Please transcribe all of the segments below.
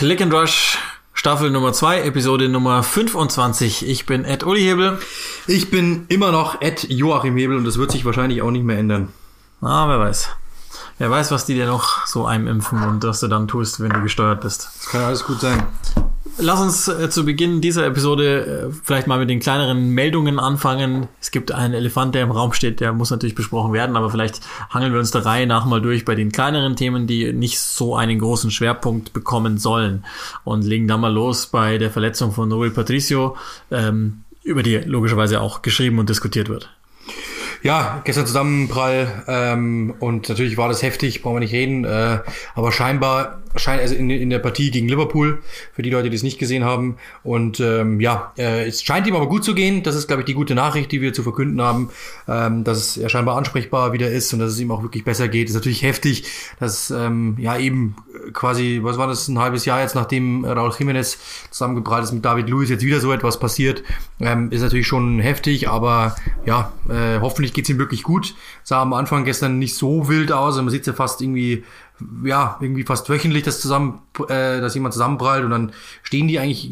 Click and Rush, Staffel Nummer 2, Episode Nummer 25. Ich bin Ed Uli Hebel. Ich bin immer noch Ed Joachim Hebel und das wird sich wahrscheinlich auch nicht mehr ändern. Ah, wer weiß. Wer weiß, was die dir noch so eimimpfen und was du dann tust, wenn du gesteuert bist. Das kann alles gut sein. Lass uns äh, zu Beginn dieser Episode äh, vielleicht mal mit den kleineren Meldungen anfangen. Es gibt einen Elefant, der im Raum steht, der muss natürlich besprochen werden, aber vielleicht hangeln wir uns der Reihe nach mal durch bei den kleineren Themen, die nicht so einen großen Schwerpunkt bekommen sollen. Und legen dann mal los bei der Verletzung von Noel Patricio, ähm, über die logischerweise auch geschrieben und diskutiert wird. Ja, gestern Zusammenprall ähm, und natürlich war das heftig, brauchen wir nicht reden, äh, aber scheinbar, scheint also in, in der Partie gegen Liverpool, für die Leute, die es nicht gesehen haben und ähm, ja, äh, es scheint ihm aber gut zu gehen, das ist glaube ich die gute Nachricht, die wir zu verkünden haben, ähm, dass er scheinbar ansprechbar wieder ist und dass es ihm auch wirklich besser geht, ist natürlich heftig, dass ähm, ja eben quasi, was war das, ein halbes Jahr jetzt, nachdem Raul Jiménez zusammengeprallt ist mit David Luiz, jetzt wieder so etwas passiert, ähm, ist natürlich schon heftig, aber ja, äh, hoffentlich geht's ihm wirklich gut. Sah am Anfang gestern nicht so wild aus. Man sieht ja fast irgendwie, ja, irgendwie fast wöchentlich, dass zusammen, äh, dass jemand zusammenprallt und dann stehen die eigentlich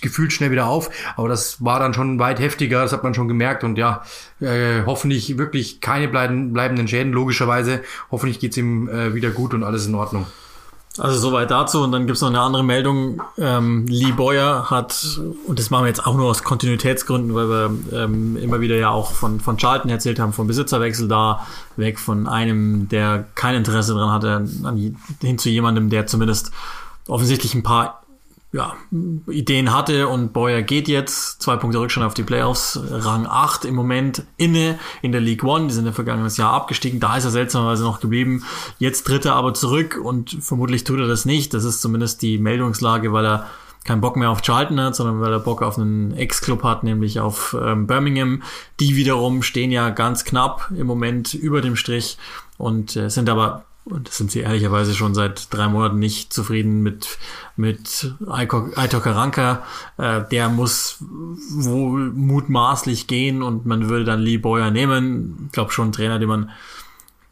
gefühlt schnell wieder auf. Aber das war dann schon weit heftiger, das hat man schon gemerkt. Und ja, äh, hoffentlich wirklich keine bleibenden Schäden, logischerweise. Hoffentlich geht's ihm äh, wieder gut und alles in Ordnung. Also soweit dazu. Und dann gibt's noch eine andere Meldung. Ähm, Lee Boyer hat, und das machen wir jetzt auch nur aus Kontinuitätsgründen, weil wir ähm, immer wieder ja auch von, von Charlton erzählt haben, vom Besitzerwechsel da, weg von einem, der kein Interesse dran hatte, an, hin zu jemandem, der zumindest offensichtlich ein paar ja, Ideen hatte und Boyer geht jetzt, zwei Punkte Rückstand auf die Playoffs, Rang 8 im Moment inne in der League One, die sind ja vergangenes Jahr abgestiegen, da ist er seltsamerweise noch geblieben, jetzt tritt er aber zurück und vermutlich tut er das nicht, das ist zumindest die Meldungslage, weil er keinen Bock mehr auf Charlton hat, sondern weil er Bock auf einen Ex-Club hat, nämlich auf ähm, Birmingham. Die wiederum stehen ja ganz knapp im Moment über dem Strich und äh, sind aber und sind sie ehrlicherweise schon seit drei Monaten nicht zufrieden mit, mit Aitor Karanka. Äh, der muss wohl mutmaßlich gehen und man würde dann Lee Boyer nehmen. Ich glaube schon ein Trainer, dem man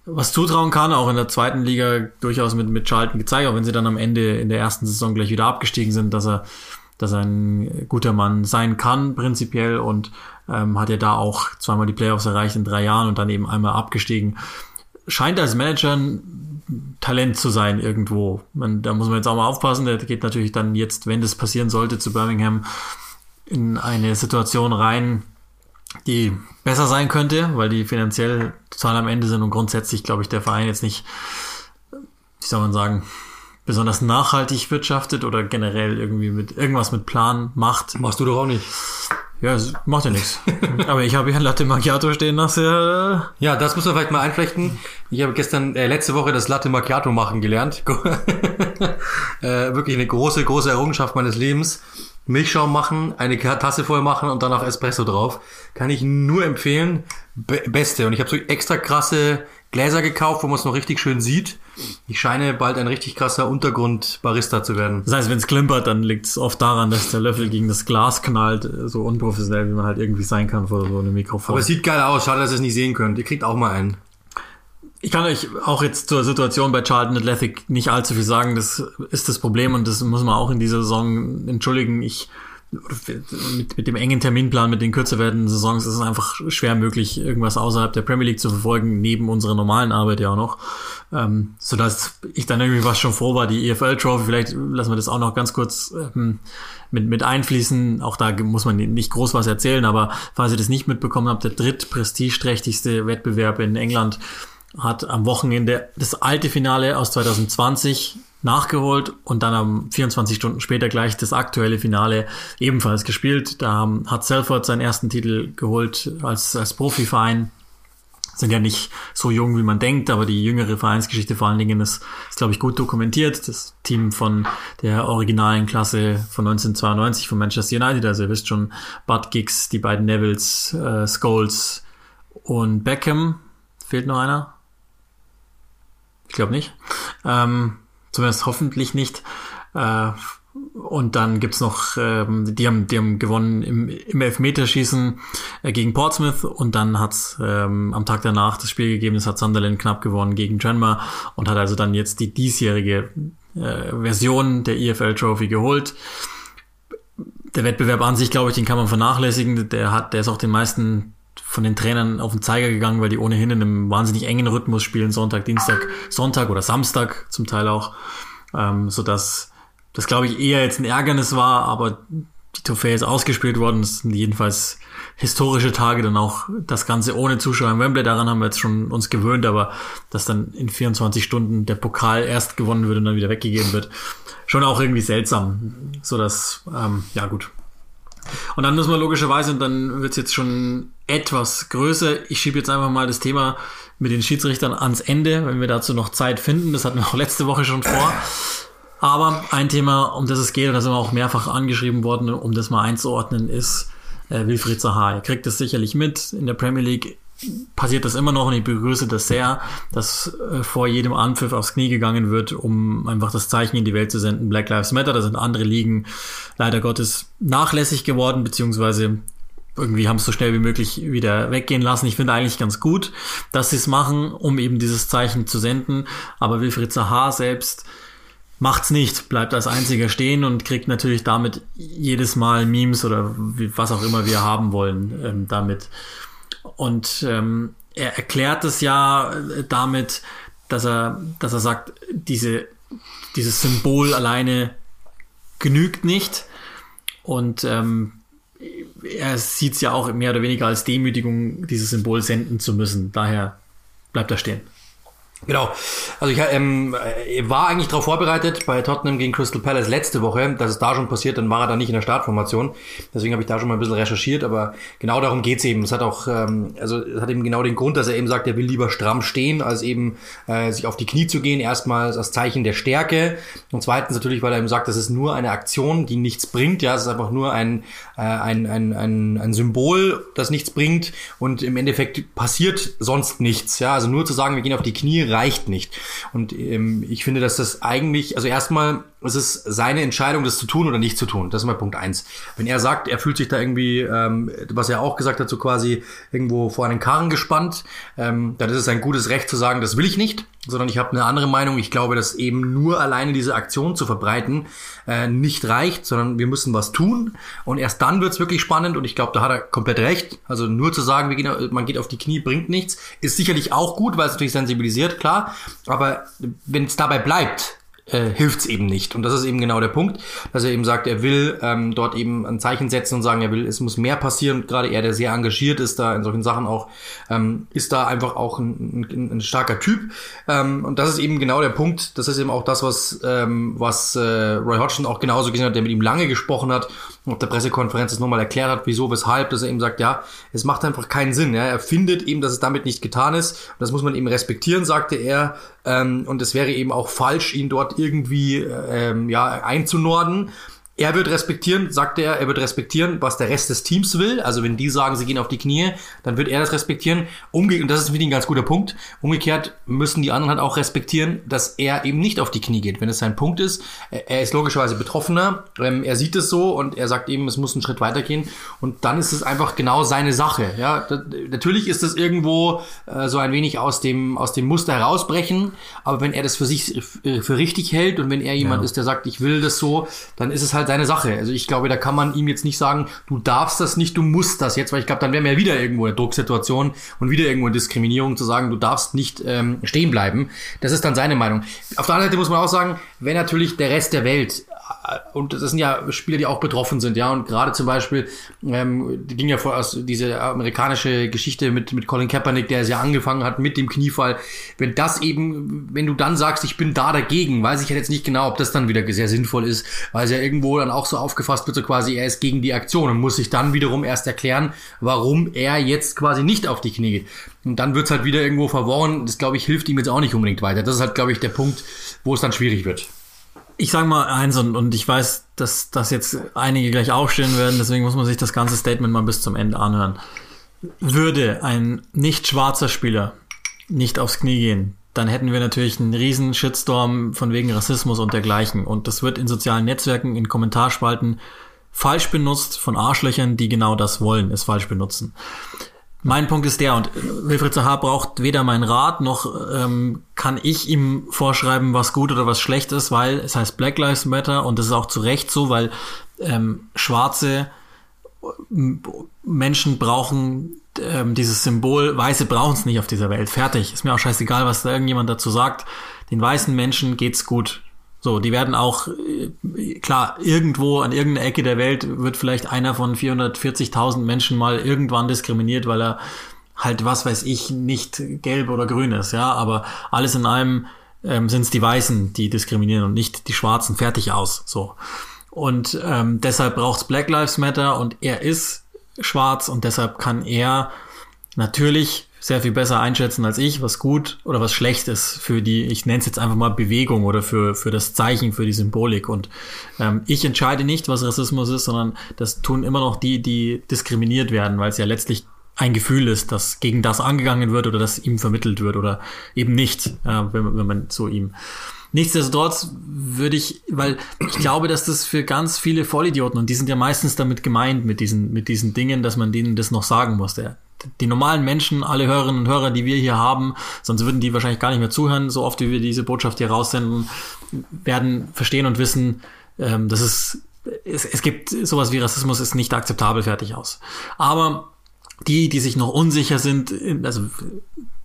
was zutrauen kann, auch in der zweiten Liga durchaus mit, mit Schalten gezeigt, auch wenn sie dann am Ende in der ersten Saison gleich wieder abgestiegen sind, dass er, dass er ein guter Mann sein kann, prinzipiell, und ähm, hat ja da auch zweimal die Playoffs erreicht in drei Jahren und dann eben einmal abgestiegen scheint als Manager ein Talent zu sein irgendwo. Man, da muss man jetzt auch mal aufpassen. Der geht natürlich dann jetzt, wenn das passieren sollte, zu Birmingham in eine Situation rein, die besser sein könnte, weil die finanziell total am Ende sind und grundsätzlich, glaube ich, der Verein jetzt nicht, wie soll man sagen, besonders nachhaltig wirtschaftet oder generell irgendwie mit irgendwas mit Plan macht. Machst du doch auch nicht. Ja, es macht ja nichts. Aber ich habe hier ein Latte Macchiato stehen nach sehr. Ja, das muss man vielleicht mal einflechten. Ich habe gestern, äh, letzte Woche das Latte Macchiato machen gelernt. äh, wirklich eine große, große Errungenschaft meines Lebens. Milchschaum machen, eine Tasse voll machen und danach Espresso drauf. Kann ich nur empfehlen. Be Beste. Und ich habe so extra krasse Gläser gekauft, wo man es noch richtig schön sieht. Ich scheine bald ein richtig krasser Untergrund-Barista zu werden. Das heißt, wenn es klimpert, dann liegt es oft daran, dass der Löffel gegen das Glas knallt, so unprofessionell, wie man halt irgendwie sein kann vor so einem Mikrofon. Aber es sieht geil aus, schade, dass ihr es nicht sehen könnt. Ihr kriegt auch mal einen. Ich kann euch auch jetzt zur Situation bei Charlton Athletic nicht allzu viel sagen. Das ist das Problem und das muss man auch in dieser Saison entschuldigen. Ich mit, mit dem engen Terminplan, mit den kürzer werdenden Saisons ist es einfach schwer möglich, irgendwas außerhalb der Premier League zu verfolgen, neben unserer normalen Arbeit ja auch noch. Ähm, so dass ich dann irgendwie was schon froh war, die EFL Trophy, vielleicht lassen wir das auch noch ganz kurz ähm, mit, mit einfließen. Auch da muss man nicht groß was erzählen, aber falls ihr das nicht mitbekommen habt, der drittprestigeträchtigste Wettbewerb in England hat am Wochenende das alte Finale aus 2020 nachgeholt und dann am 24 Stunden später gleich das aktuelle Finale ebenfalls gespielt. Da hat Selford seinen ersten Titel geholt als, als Profiverein. Sind ja nicht so jung, wie man denkt, aber die jüngere Vereinsgeschichte vor allen Dingen ist, ist glaube ich, gut dokumentiert. Das Team von der originalen Klasse von 1992 von Manchester United, also ihr wisst schon, Bud Giggs, die beiden Nevils, äh, Scholes und Beckham. Fehlt noch einer? Ich glaube nicht. Ähm, Zumindest hoffentlich nicht. Äh, und dann gibt's noch, ähm, die, haben, die haben gewonnen im, im Elfmeterschießen äh, gegen Portsmouth und dann hat's ähm, am Tag danach das Spiel gegeben, das hat Sunderland knapp gewonnen gegen Tranmere und hat also dann jetzt die diesjährige äh, Version der EFL Trophy geholt. Der Wettbewerb an sich, glaube ich, den kann man vernachlässigen. Der hat, der ist auch den meisten von den Trainern auf den Zeiger gegangen, weil die ohnehin in einem wahnsinnig engen Rhythmus spielen, Sonntag, Dienstag, Sonntag oder Samstag zum Teil auch, ähm, so dass das glaube ich eher jetzt ein Ärgernis war, aber die Trophäe ist ausgespielt worden. Das sind jedenfalls historische Tage, dann auch das Ganze ohne Zuschauer im Wembley. Daran haben wir jetzt schon uns gewöhnt, aber dass dann in 24 Stunden der Pokal erst gewonnen wird und dann wieder weggegeben wird, schon auch irgendwie seltsam. So dass, ähm, ja gut. Und dann müssen wir logischerweise, und dann wird's jetzt schon etwas größer. Ich schiebe jetzt einfach mal das Thema mit den Schiedsrichtern ans Ende, wenn wir dazu noch Zeit finden. Das hatten wir auch letzte Woche schon vor. Aber ein Thema, um das es geht, und das sind wir auch mehrfach angeschrieben worden, um das mal einzuordnen, ist äh, Wilfried Zaha. Er kriegt das sicherlich mit. In der Premier League passiert das immer noch und ich begrüße das sehr, dass äh, vor jedem Anpfiff aufs Knie gegangen wird, um einfach das Zeichen in die Welt zu senden. Black Lives Matter, da sind andere Ligen leider Gottes nachlässig geworden, beziehungsweise irgendwie haben es so schnell wie möglich wieder weggehen lassen. Ich finde eigentlich ganz gut, dass sie es machen, um eben dieses Zeichen zu senden. Aber Wilfried Zaha selbst macht's nicht, bleibt als einziger stehen und kriegt natürlich damit jedes Mal Memes oder was auch immer wir haben wollen ähm, damit. Und ähm, er erklärt es ja äh, damit, dass er, dass er sagt, diese, dieses Symbol alleine genügt nicht. Und ähm, er sieht es ja auch mehr oder weniger als Demütigung, dieses Symbol senden zu müssen. Daher bleibt er stehen. Genau. Also ich ähm, war eigentlich darauf vorbereitet bei Tottenham gegen Crystal Palace letzte Woche, dass es da schon passiert, dann war er da nicht in der Startformation. Deswegen habe ich da schon mal ein bisschen recherchiert, aber genau darum geht's eben. Es hat auch, ähm, also es hat eben genau den Grund, dass er eben sagt, er will lieber stramm stehen, als eben äh, sich auf die Knie zu gehen. Erstmal als Zeichen der Stärke und zweitens natürlich, weil er eben sagt, das ist nur eine Aktion, die nichts bringt. Ja, es ist einfach nur ein, äh, ein, ein, ein, ein Symbol, das nichts bringt und im Endeffekt passiert sonst nichts. Ja, also nur zu sagen, wir gehen auf die Knie reicht nicht. Und ähm, ich finde, dass das eigentlich, also erstmal es ist seine Entscheidung, das zu tun oder nicht zu tun. Das ist mal Punkt eins. Wenn er sagt, er fühlt sich da irgendwie, ähm, was er auch gesagt hat, so quasi irgendwo vor einen Karren gespannt, ähm, dann ist es ein gutes Recht zu sagen, das will ich nicht, sondern ich habe eine andere Meinung. Ich glaube, dass eben nur alleine diese Aktion zu verbreiten äh, nicht reicht, sondern wir müssen was tun. Und erst dann wird's wirklich spannend. Und ich glaube, da hat er komplett recht. Also nur zu sagen, wir gehen, man geht auf die Knie, bringt nichts, ist sicherlich auch gut, weil es natürlich sensibilisiert, klar. Aber wenn es dabei bleibt, äh, hilft's eben nicht. Und das ist eben genau der Punkt, dass er eben sagt, er will ähm, dort eben ein Zeichen setzen und sagen, er will, es muss mehr passieren. gerade er, der sehr engagiert ist, da in solchen Sachen auch, ähm, ist da einfach auch ein, ein, ein starker Typ. Ähm, und das ist eben genau der Punkt. Das ist eben auch das, was, ähm, was äh, Roy Hodgson auch genauso gesehen hat, der mit ihm lange gesprochen hat auf der Pressekonferenz das nochmal erklärt hat, wieso, weshalb, dass er eben sagt, ja, es macht einfach keinen Sinn. Ja? Er findet eben, dass es damit nicht getan ist. Und das muss man eben respektieren, sagte er. Ähm, und es wäre eben auch falsch, ihn dort irgendwie ähm, ja, einzunorden. Er wird respektieren, sagt er, er wird respektieren, was der Rest des Teams will. Also wenn die sagen, sie gehen auf die Knie, dann wird er das respektieren. Umge und das ist für ihn ein ganz guter Punkt. Umgekehrt müssen die anderen halt auch respektieren, dass er eben nicht auf die Knie geht. Wenn es sein Punkt ist, er ist logischerweise Betroffener, ähm, er sieht es so und er sagt eben, es muss einen Schritt weitergehen. Und dann ist es einfach genau seine Sache. Ja, das, natürlich ist es irgendwo äh, so ein wenig aus dem aus dem Muster herausbrechen, aber wenn er das für sich für richtig hält und wenn er jemand ja. ist, der sagt, ich will das so, dann ist es halt halt seine Sache. Also ich glaube, da kann man ihm jetzt nicht sagen, du darfst das nicht, du musst das jetzt, weil ich glaube, dann wären wir wieder irgendwo in der Drucksituation und wieder irgendwo in Diskriminierung zu sagen, du darfst nicht ähm, stehen bleiben. Das ist dann seine Meinung. Auf der anderen Seite muss man auch sagen, wenn natürlich der Rest der Welt und das sind ja Spieler, die auch betroffen sind, ja. Und gerade zum Beispiel, ähm, die ging ja vor aus diese amerikanische Geschichte mit, mit Colin Kaepernick, der es ja angefangen hat mit dem Kniefall. Wenn das eben, wenn du dann sagst, ich bin da dagegen, weiß ich ja jetzt nicht genau, ob das dann wieder sehr sinnvoll ist, weil es ja irgendwo dann auch so aufgefasst wird, so quasi, er ist gegen die Aktion und muss sich dann wiederum erst erklären, warum er jetzt quasi nicht auf die Knie geht. Und dann wird's halt wieder irgendwo verworren. Das, glaube ich, hilft ihm jetzt auch nicht unbedingt weiter. Das ist halt, glaube ich, der Punkt, wo es dann schwierig wird. Ich sage mal eins und, und ich weiß, dass das jetzt einige gleich aufstehen werden, deswegen muss man sich das ganze Statement mal bis zum Ende anhören. Würde ein nicht schwarzer Spieler nicht aufs Knie gehen, dann hätten wir natürlich einen riesen Shitstorm von wegen Rassismus und dergleichen. Und das wird in sozialen Netzwerken, in Kommentarspalten falsch benutzt von Arschlöchern, die genau das wollen, es falsch benutzen. Mein Punkt ist der, und Wilfried Zaha braucht weder meinen Rat, noch ähm, kann ich ihm vorschreiben, was gut oder was schlecht ist, weil es heißt Black Lives Matter und das ist auch zu Recht so, weil ähm, schwarze Menschen brauchen ähm, dieses Symbol, Weiße brauchen es nicht auf dieser Welt. Fertig. Ist mir auch scheißegal, was da irgendjemand dazu sagt. Den weißen Menschen geht's gut. So, die werden auch, äh, klar, irgendwo an irgendeiner Ecke der Welt wird vielleicht einer von 440.000 Menschen mal irgendwann diskriminiert, weil er halt, was weiß ich, nicht gelb oder grün ist, ja, aber alles in allem ähm, sind es die Weißen, die diskriminieren und nicht die Schwarzen, fertig aus, so. Und ähm, deshalb braucht's Black Lives Matter und er ist schwarz und deshalb kann er natürlich sehr viel besser einschätzen als ich, was gut oder was schlecht ist für die, ich nenne es jetzt einfach mal Bewegung oder für, für das Zeichen, für die Symbolik. Und ähm, ich entscheide nicht, was Rassismus ist, sondern das tun immer noch die, die diskriminiert werden, weil es ja letztlich ein Gefühl ist, dass gegen das angegangen wird oder das ihm vermittelt wird oder eben nicht, äh, wenn, wenn man so ihm Nichtsdestotrotz würde ich, weil ich glaube, dass das für ganz viele Vollidioten, und die sind ja meistens damit gemeint, mit diesen, mit diesen Dingen, dass man denen das noch sagen muss. Der, die normalen Menschen, alle Hörerinnen und Hörer, die wir hier haben, sonst würden die wahrscheinlich gar nicht mehr zuhören, so oft wie wir diese Botschaft hier raussenden, werden verstehen und wissen, ähm, dass es, es, es gibt sowas wie Rassismus ist nicht akzeptabel fertig aus. Aber die, die sich noch unsicher sind, also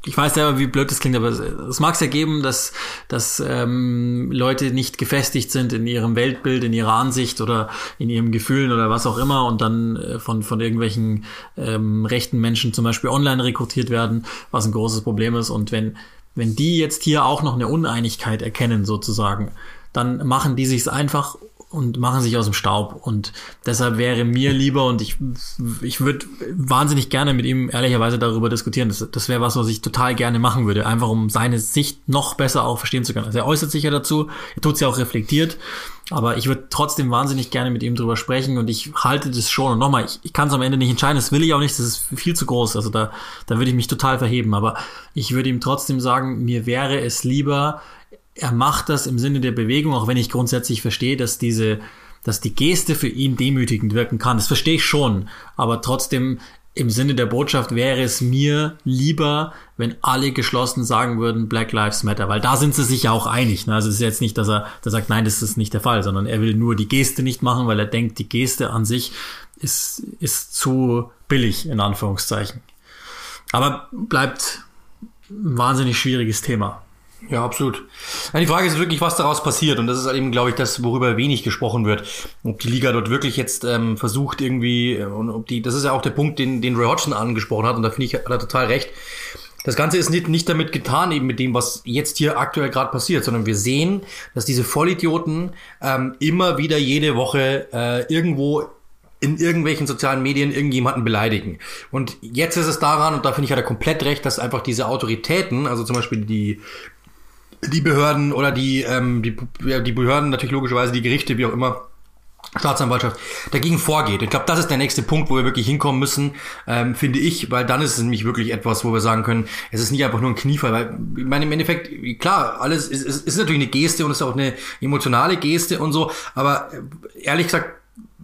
ich weiß selber, wie blöd das klingt, aber es mag es ja geben, dass, dass ähm, Leute nicht gefestigt sind in ihrem Weltbild, in ihrer Ansicht oder in ihren Gefühlen oder was auch immer und dann äh, von, von irgendwelchen ähm, rechten Menschen zum Beispiel online rekrutiert werden, was ein großes Problem ist. Und wenn, wenn die jetzt hier auch noch eine Uneinigkeit erkennen, sozusagen, dann machen die sich's einfach und machen sich aus dem Staub. Und deshalb wäre mir lieber, und ich, ich würde wahnsinnig gerne mit ihm ehrlicherweise darüber diskutieren. Das, das wäre was, was ich total gerne machen würde, einfach um seine Sicht noch besser auch verstehen zu können. Also er äußert sich ja dazu, er tut es ja auch reflektiert. Aber ich würde trotzdem wahnsinnig gerne mit ihm drüber sprechen und ich halte das schon. Und nochmal, ich, ich kann es am Ende nicht entscheiden, das will ich auch nicht, das ist viel zu groß. Also da, da würde ich mich total verheben. Aber ich würde ihm trotzdem sagen, mir wäre es lieber, er macht das im Sinne der Bewegung, auch wenn ich grundsätzlich verstehe, dass diese, dass die Geste für ihn demütigend wirken kann. Das verstehe ich schon. Aber trotzdem im Sinne der Botschaft wäre es mir lieber, wenn alle geschlossen sagen würden, Black Lives Matter, weil da sind sie sich ja auch einig. Ne? Also es ist jetzt nicht, dass er, der sagt, nein, das ist nicht der Fall, sondern er will nur die Geste nicht machen, weil er denkt, die Geste an sich ist, ist zu billig, in Anführungszeichen. Aber bleibt ein wahnsinnig schwieriges Thema. Ja, absolut. Die Frage ist wirklich, was daraus passiert. Und das ist halt eben, glaube ich, das, worüber wenig gesprochen wird. Ob die Liga dort wirklich jetzt ähm, versucht, irgendwie, äh, und ob die, das ist ja auch der Punkt, den, den Ray Hodgson angesprochen hat, und da finde ich, hat er total recht. Das Ganze ist nicht, nicht damit getan, eben mit dem, was jetzt hier aktuell gerade passiert, sondern wir sehen, dass diese Vollidioten ähm, immer wieder jede Woche äh, irgendwo in irgendwelchen sozialen Medien irgendjemanden beleidigen. Und jetzt ist es daran, und da finde ich hat er komplett recht, dass einfach diese Autoritäten, also zum Beispiel die die Behörden oder die, ähm, die, die Behörden, natürlich logischerweise die Gerichte, wie auch immer, Staatsanwaltschaft dagegen vorgeht. Ich glaube, das ist der nächste Punkt, wo wir wirklich hinkommen müssen, ähm, finde ich, weil dann ist es nämlich wirklich etwas, wo wir sagen können, es ist nicht einfach nur ein Kniefall, weil ich meine, im Endeffekt, klar, alles ist, ist, ist natürlich eine Geste und ist auch eine emotionale Geste und so, aber ehrlich gesagt,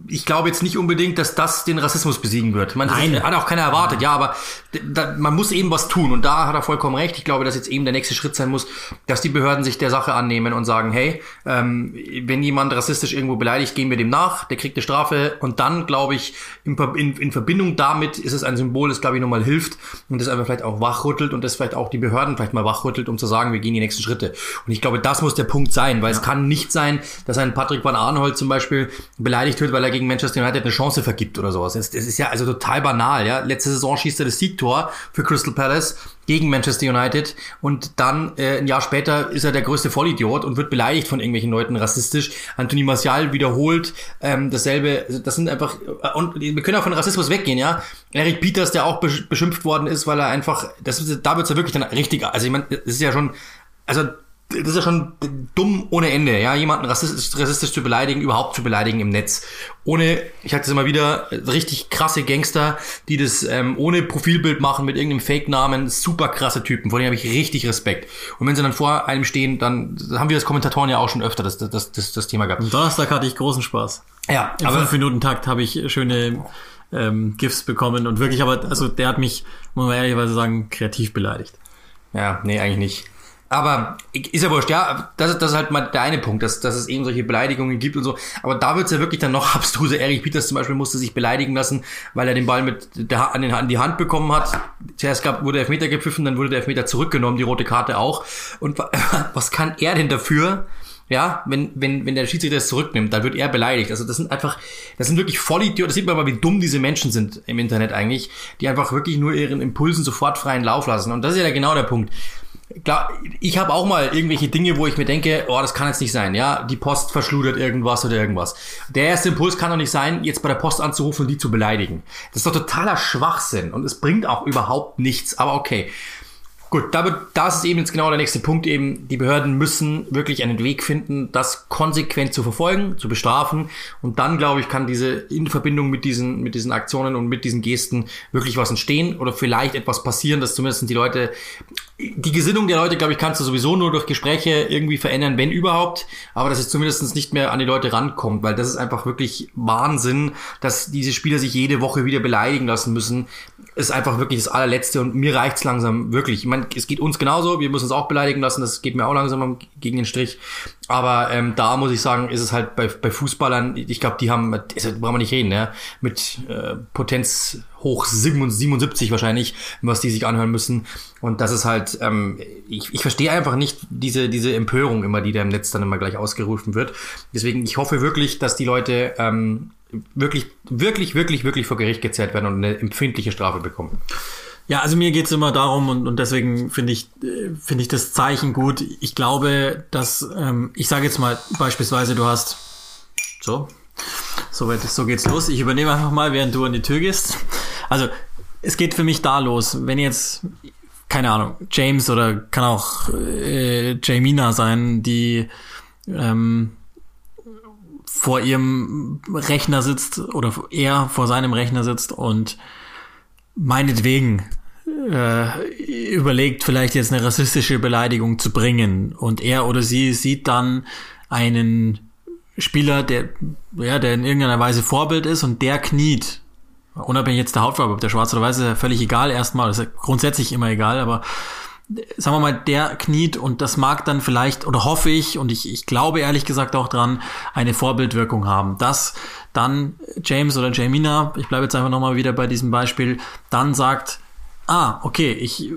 ich glaube jetzt nicht unbedingt, dass das den Rassismus besiegen wird. Man, Nein. hat auch keiner erwartet, ja, aber da, man muss eben was tun und da hat er vollkommen recht. Ich glaube, dass jetzt eben der nächste Schritt sein muss, dass die Behörden sich der Sache annehmen und sagen, hey, ähm, wenn jemand rassistisch irgendwo beleidigt, gehen wir dem nach, der kriegt eine Strafe und dann, glaube ich, in, in, in Verbindung damit ist es ein Symbol, das, glaube ich, nochmal hilft und das einfach vielleicht auch wachrüttelt und das vielleicht auch die Behörden vielleicht mal wachrüttelt, um zu sagen, wir gehen die nächsten Schritte. Und ich glaube, das muss der Punkt sein, weil ja. es kann nicht sein, dass ein Patrick van Arnhold zum Beispiel beleidigt wird, weil er gegen Manchester United eine Chance vergibt oder sowas. Das, das ist ja also total banal, ja. Letzte Saison schießt er das Siegtor für Crystal Palace gegen Manchester United und dann äh, ein Jahr später ist er der größte Vollidiot und wird beleidigt von irgendwelchen Leuten rassistisch. Anthony Martial wiederholt ähm, dasselbe. Also das sind einfach äh, und wir können auch von Rassismus weggehen, ja. Eric Peters, der auch beschimpft worden ist, weil er einfach, das da wird's ja wirklich dann richtig. Also ich meine, das ist ja schon, also das ist ja schon dumm ohne Ende, ja, jemanden rassistisch, rassistisch zu beleidigen, überhaupt zu beleidigen im Netz. Ohne, ich hatte es immer wieder, richtig krasse Gangster, die das ähm, ohne Profilbild machen, mit irgendeinem Fake-Namen, super krasse Typen, vor denen habe ich richtig Respekt. Und wenn sie dann vor einem stehen, dann haben wir als Kommentatoren ja auch schon öfter das, das, das, das Thema gehabt. Am Donnerstag hatte ich großen Spaß. Ja, Im aber... fünf Minuten Takt habe ich schöne ähm, GIFs bekommen und wirklich, aber also der hat mich, muss man ehrlicherweise sagen, kreativ beleidigt. Ja, nee, eigentlich nicht. Aber ist ja wurscht, ja, das, ist, das ist halt mal der eine Punkt, dass, dass es eben solche Beleidigungen gibt und so. Aber da wird's ja wirklich dann noch abstruser. Erich Peters zum Beispiel musste sich beleidigen lassen, weil er den Ball mit der an, den, an die Hand bekommen hat. Zuerst gab, wurde der Elfmeter gepfiffen, dann wurde der Elfmeter zurückgenommen, die rote Karte auch. Und was kann er denn dafür, ja, wenn, wenn, wenn der Schiedsrichter es zurücknimmt, dann wird er beleidigt. Also das sind einfach, das sind wirklich Vollidioten. Das sieht man mal, wie dumm diese Menschen sind im Internet eigentlich, die einfach wirklich nur ihren Impulsen sofort freien Lauf lassen. Und das ist ja genau der Punkt klar, ich habe auch mal irgendwelche Dinge, wo ich mir denke, oh, das kann jetzt nicht sein, ja, die Post verschludert irgendwas oder irgendwas. Der erste Impuls kann doch nicht sein, jetzt bei der Post anzurufen und die zu beleidigen. Das ist doch totaler Schwachsinn und es bringt auch überhaupt nichts, aber okay. Gut, da, das ist eben jetzt genau der nächste Punkt eben. Die Behörden müssen wirklich einen Weg finden, das konsequent zu verfolgen, zu bestrafen. Und dann, glaube ich, kann diese in Verbindung mit diesen, mit diesen Aktionen und mit diesen Gesten wirklich was entstehen oder vielleicht etwas passieren, dass zumindest die Leute die Gesinnung der Leute, glaube ich, kannst du sowieso nur durch Gespräche irgendwie verändern, wenn überhaupt. Aber dass es zumindest nicht mehr an die Leute rankommt, weil das ist einfach wirklich Wahnsinn, dass diese Spieler sich jede Woche wieder beleidigen lassen müssen. Ist einfach wirklich das allerletzte und mir reicht's langsam wirklich. Ich meine, es geht uns genauso, wir müssen uns auch beleidigen lassen, das geht mir auch langsam gegen den Strich. Aber ähm, da muss ich sagen, ist es halt bei, bei Fußballern, ich glaube, die haben, das brauchen wir nicht reden, ja, mit äh, Potenz hoch 77 wahrscheinlich, was die sich anhören müssen. Und das ist halt, ähm, ich, ich verstehe einfach nicht diese, diese Empörung immer, die da im Netz dann immer gleich ausgerufen wird. Deswegen, ich hoffe wirklich, dass die Leute ähm, wirklich, wirklich, wirklich, wirklich vor Gericht gezerrt werden und eine empfindliche Strafe bekommen. Ja, also mir geht's immer darum und, und deswegen finde ich, äh, finde ich das Zeichen gut. Ich glaube, dass, ähm, ich sage jetzt mal beispielsweise, du hast so, so, so geht's los. Ich übernehme einfach mal, während du an die Tür gehst. Also, es geht für mich da los. Wenn jetzt, keine Ahnung, James oder kann auch äh, Jamina sein, die ähm, vor ihrem Rechner sitzt oder er vor seinem Rechner sitzt und meinetwegen äh, überlegt, vielleicht jetzt eine rassistische Beleidigung zu bringen. Und er oder sie sieht dann einen Spieler, der, ja, der in irgendeiner Weise Vorbild ist und der kniet. Unabhängig jetzt der Hautfarbe, ob der schwarz oder weiß, ist ja völlig egal erstmal. Ist ja grundsätzlich immer egal, aber sagen wir mal, der kniet und das mag dann vielleicht, oder hoffe ich, und ich, ich glaube ehrlich gesagt auch dran, eine Vorbildwirkung haben. Dass dann James oder Jamina, ich bleibe jetzt einfach nochmal wieder bei diesem Beispiel, dann sagt, ah, okay, ich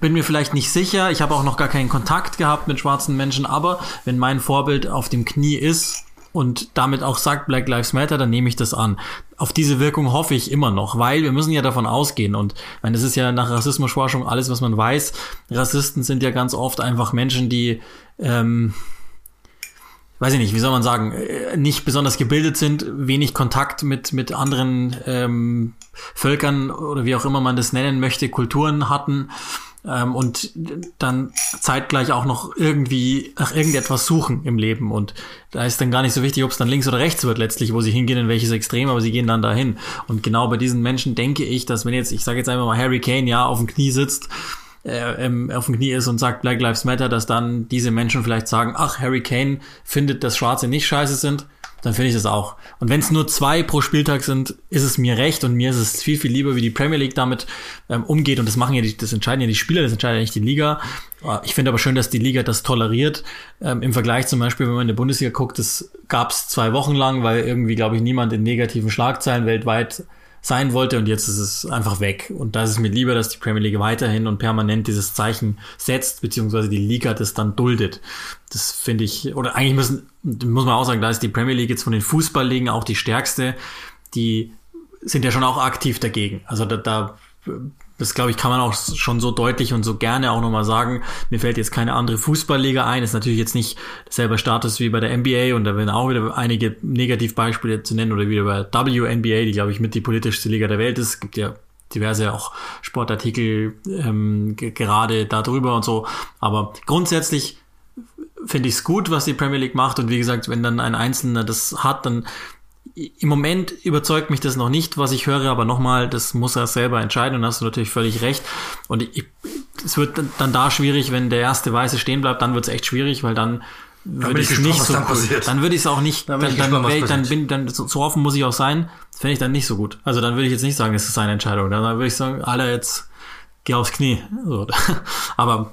bin mir vielleicht nicht sicher, ich habe auch noch gar keinen Kontakt gehabt mit schwarzen Menschen, aber wenn mein Vorbild auf dem Knie ist, und damit auch sagt Black Lives Matter, dann nehme ich das an. Auf diese Wirkung hoffe ich immer noch, weil wir müssen ja davon ausgehen und meine, das ist ja nach Rassismusforschung alles, was man weiß. Rassisten sind ja ganz oft einfach Menschen, die ähm, weiß ich nicht, wie soll man sagen, äh, nicht besonders gebildet sind, wenig Kontakt mit, mit anderen ähm, Völkern oder wie auch immer man das nennen möchte, Kulturen hatten ähm, und dann zeitgleich auch noch irgendwie nach irgendetwas suchen im Leben. Und da ist dann gar nicht so wichtig, ob es dann links oder rechts wird letztlich, wo sie hingehen, in welches Extrem, aber sie gehen dann dahin. Und genau bei diesen Menschen denke ich, dass wenn jetzt, ich sage jetzt einfach mal, Harry Kane ja auf dem Knie sitzt, äh, ähm, auf dem Knie ist und sagt Black Lives Matter, dass dann diese Menschen vielleicht sagen, ach, Harry Kane findet, dass Schwarze nicht scheiße sind dann finde ich das auch. Und wenn es nur zwei pro Spieltag sind, ist es mir recht und mir ist es viel, viel lieber, wie die Premier League damit ähm, umgeht. Und das machen ja die, das entscheiden ja die Spieler, das entscheidet ja nicht die Liga. Äh, ich finde aber schön, dass die Liga das toleriert. Ähm, Im Vergleich zum Beispiel, wenn man in der Bundesliga guckt, das gab es zwei Wochen lang, weil irgendwie, glaube ich, niemand in negativen Schlagzeilen weltweit sein wollte und jetzt ist es einfach weg. Und da ist es mir lieber, dass die Premier League weiterhin und permanent dieses Zeichen setzt, beziehungsweise die Liga das dann duldet. Das finde ich, oder eigentlich müssen, muss man auch sagen, da ist die Premier League jetzt von den Fußballligen auch die stärkste. Die sind ja schon auch aktiv dagegen. Also da, da das glaube ich, kann man auch schon so deutlich und so gerne auch nochmal sagen. Mir fällt jetzt keine andere Fußballliga ein. Ist natürlich jetzt nicht selber Status wie bei der NBA und da werden auch wieder einige Negativbeispiele zu nennen oder wieder bei WNBA, die glaube ich mit die politischste Liga der Welt ist. Es gibt ja diverse auch Sportartikel ähm, gerade darüber und so. Aber grundsätzlich finde ich es gut, was die Premier League macht. Und wie gesagt, wenn dann ein Einzelner das hat, dann im Moment überzeugt mich das noch nicht, was ich höre, aber nochmal, das muss er selber entscheiden und hast du natürlich völlig recht. Und ich, es wird dann da schwierig, wenn der erste Weiße stehen bleibt, dann wird es echt schwierig, weil dann würde ich nicht so dann cool. Dann würde ich es auch nicht, dann, dann, dann, ich, dann bin, dann so, so offen muss ich auch sein, fände ich dann nicht so gut. Also dann würde ich jetzt nicht sagen, es ist seine Entscheidung. Dann würde ich sagen, alle jetzt geh aufs Knie. So. Aber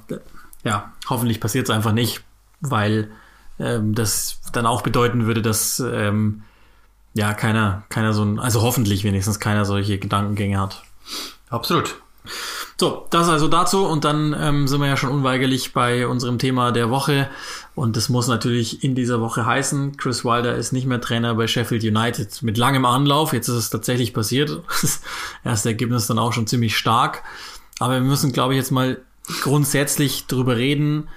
ja, hoffentlich passiert es einfach nicht, weil ähm, das dann auch bedeuten würde, dass ähm, ja keiner, keiner so ein, also hoffentlich wenigstens keiner solche Gedankengänge hat. Absolut. So, das also dazu und dann ähm, sind wir ja schon unweigerlich bei unserem Thema der Woche und das muss natürlich in dieser Woche heißen, Chris Wilder ist nicht mehr Trainer bei Sheffield United mit langem Anlauf, jetzt ist es tatsächlich passiert, das erste Ergebnis dann auch schon ziemlich stark, aber wir müssen glaube ich jetzt mal grundsätzlich drüber reden,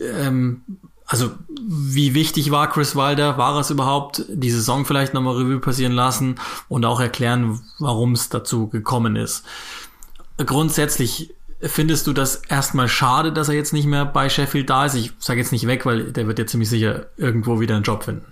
ähm, also wie wichtig war Chris Wilder? War es überhaupt? Die Saison vielleicht nochmal Revue passieren lassen und auch erklären, warum es dazu gekommen ist. Grundsätzlich findest du das erstmal schade, dass er jetzt nicht mehr bei Sheffield da ist? Ich sage jetzt nicht weg, weil der wird ja ziemlich sicher irgendwo wieder einen Job finden.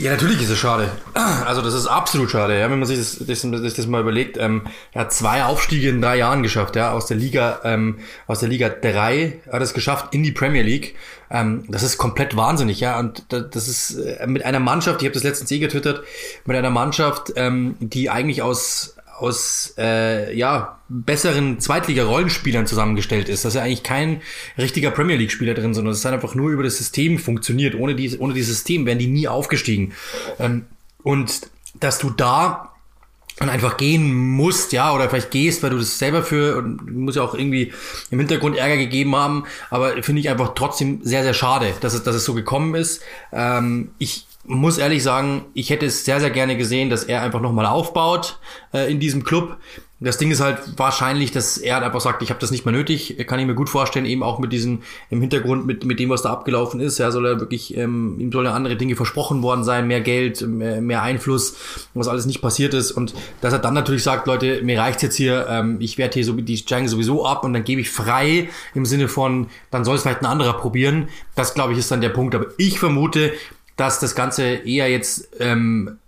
Ja, natürlich ist es schade. Also das ist absolut schade, ja, wenn man sich das, das, das, mal überlegt. Ähm, er hat zwei Aufstiege in drei Jahren geschafft, ja, aus der Liga, ähm, aus der Liga 3 hat es geschafft in die Premier League. Ähm, das ist komplett wahnsinnig, ja. Und das ist äh, mit einer Mannschaft, ich habe das letztens eh getwittert, mit einer Mannschaft, ähm, die eigentlich aus aus äh, ja besseren Zweitliga-Rollenspielern zusammengestellt ist. Das ist ja eigentlich kein richtiger Premier League-Spieler drin, sondern es ist einfach nur über das System funktioniert. Ohne, die, ohne dieses System wären die nie aufgestiegen. Ähm, und dass du da und einfach gehen musst, ja, oder vielleicht gehst, weil du das selber für, und muss ja auch irgendwie im Hintergrund Ärger gegeben haben, aber finde ich einfach trotzdem sehr, sehr schade, dass es, dass es so gekommen ist. Ähm, ich muss ehrlich sagen, ich hätte es sehr, sehr gerne gesehen, dass er einfach nochmal aufbaut äh, in diesem Club. Das Ding ist halt wahrscheinlich, dass er halt einfach sagt, ich habe das nicht mehr nötig. Kann ich mir gut vorstellen, eben auch mit diesem im Hintergrund, mit, mit dem, was da abgelaufen ist. Ja, soll er wirklich, ähm, ihm sollen andere Dinge versprochen worden sein, mehr Geld, mehr, mehr Einfluss, was alles nicht passiert ist. Und dass er dann natürlich sagt, Leute, mir reicht's jetzt hier, ähm, ich werde hier so die steigen sowieso ab und dann gebe ich frei im Sinne von, dann soll es vielleicht ein anderer probieren. Das, glaube ich, ist dann der Punkt. Aber ich vermute, dass das Ganze eher jetzt, ähm,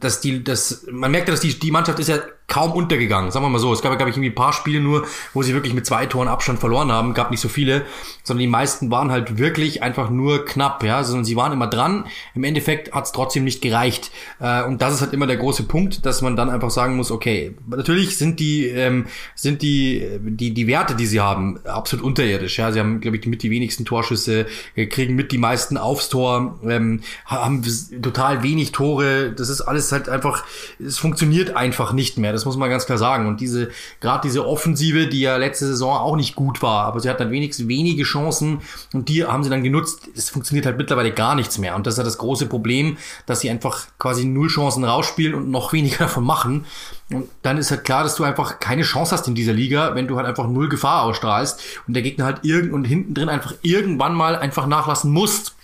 dass die, das, man merkt dass die, die Mannschaft ist ja kaum untergegangen, sagen wir mal so. Es gab, glaube ich, irgendwie ein paar Spiele nur, wo sie wirklich mit zwei Toren Abstand verloren haben. Gab nicht so viele, sondern die meisten waren halt wirklich einfach nur knapp, ja. Sondern sie waren immer dran. Im Endeffekt hat es trotzdem nicht gereicht. Äh, und das ist halt immer der große Punkt, dass man dann einfach sagen muss, okay, natürlich sind die, ähm, sind die, die, die Werte, die sie haben, absolut unterirdisch. Ja, sie haben, glaube ich, mit die wenigsten Torschüsse, äh, kriegen mit die meisten aufs Tor, ähm, haben total wenig Tore. Das ist alles halt einfach, es funktioniert einfach nicht mehr. Das muss man ganz klar sagen. Und diese, gerade diese Offensive, die ja letzte Saison auch nicht gut war, aber sie hat dann wenigstens wenige Chancen und die haben sie dann genutzt. Es funktioniert halt mittlerweile gar nichts mehr. Und das ist ja das große Problem, dass sie einfach quasi null Chancen rausspielen und noch weniger davon machen. Und dann ist halt klar, dass du einfach keine Chance hast in dieser Liga, wenn du halt einfach null Gefahr ausstrahlst und der Gegner halt irgend und hinten drin einfach irgendwann mal einfach nachlassen musst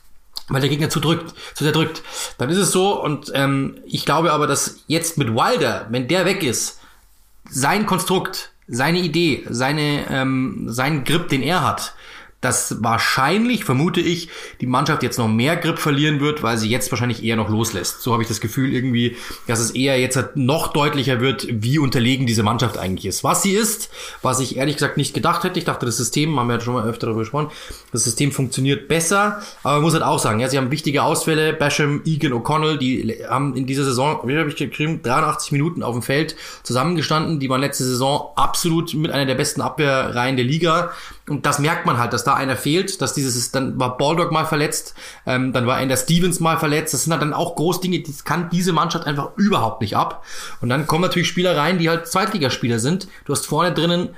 weil der Gegner zu drückt, zu sehr drückt. Dann ist es so und ähm, ich glaube aber, dass jetzt mit Wilder, wenn der weg ist, sein Konstrukt, seine Idee, seine, ähm, sein Grip, den er hat, dass wahrscheinlich, vermute ich, die Mannschaft jetzt noch mehr Grip verlieren wird, weil sie jetzt wahrscheinlich eher noch loslässt. So habe ich das Gefühl irgendwie, dass es eher jetzt noch deutlicher wird, wie unterlegen diese Mannschaft eigentlich ist. Was sie ist, was ich ehrlich gesagt nicht gedacht hätte. Ich dachte, das System, haben wir ja schon mal öfter darüber gesprochen, das System funktioniert besser, aber man muss halt auch sagen, ja, sie haben wichtige Ausfälle, Basham, Egan, O'Connell, die haben in dieser Saison, wie habe ich geschrieben, 83 Minuten auf dem Feld zusammengestanden, die waren letzte Saison absolut mit einer der besten Abwehrreihen der Liga. Und das merkt man halt, dass da einer fehlt, dass dieses, dann war Baldock mal verletzt, ähm, dann war Ender Stevens mal verletzt. Das sind dann auch groß Dinge, die kann diese Mannschaft einfach überhaupt nicht ab. Und dann kommen natürlich Spieler rein, die halt Zweitligaspieler sind. Du hast vorne drinnen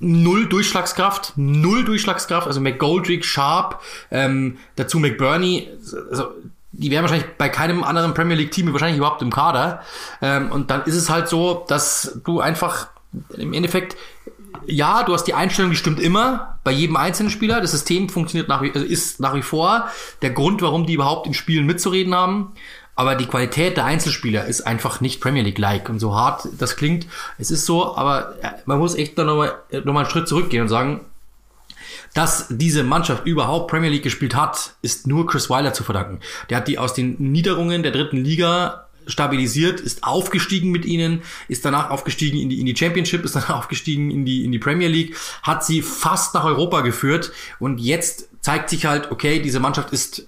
null Durchschlagskraft, null Durchschlagskraft, also McGoldrick, Sharp, ähm, dazu McBurney, also die wären wahrscheinlich bei keinem anderen Premier League Team wahrscheinlich überhaupt im Kader. Ähm, und dann ist es halt so, dass du einfach im Endeffekt ja, du hast die Einstellung, die stimmt immer bei jedem einzelnen Spieler. Das System funktioniert nach wie, also ist nach wie vor der Grund, warum die überhaupt in Spielen mitzureden haben. Aber die Qualität der Einzelspieler ist einfach nicht Premier League-like. Und so hart das klingt, es ist so, aber man muss echt dann nochmal noch mal einen Schritt zurückgehen und sagen, dass diese Mannschaft überhaupt Premier League gespielt hat, ist nur Chris Weiler zu verdanken. Der hat die aus den Niederungen der dritten Liga stabilisiert, ist aufgestiegen mit ihnen, ist danach aufgestiegen in die, in die Championship, ist danach aufgestiegen in die, in die Premier League, hat sie fast nach Europa geführt und jetzt zeigt sich halt, okay, diese Mannschaft ist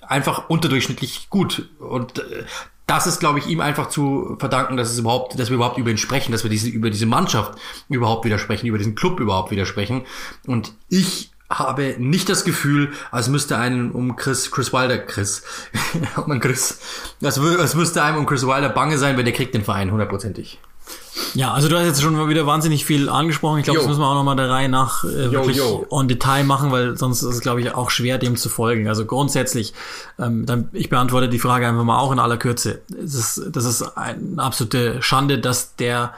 einfach unterdurchschnittlich gut. Und äh, das ist, glaube ich, ihm einfach zu verdanken, dass es überhaupt, dass wir überhaupt über ihn sprechen, dass wir diese, über diese Mannschaft überhaupt wieder sprechen, über diesen Club überhaupt wieder sprechen. Und ich habe nicht das Gefühl, als müsste einen um Chris, Chris Wilder, Chris, um Chris, als, als müsste einem um Chris Wilder bange sein, weil der kriegt den Verein hundertprozentig. Ja, also du hast jetzt schon wieder wahnsinnig viel angesprochen. Ich glaube, das müssen wir auch nochmal der Reihe nach äh, wirklich yo. on Detail machen, weil sonst ist es, glaube ich, auch schwer, dem zu folgen. Also grundsätzlich, ähm, dann, ich beantworte die Frage einfach mal auch in aller Kürze. Das ist, das ist eine absolute Schande, dass der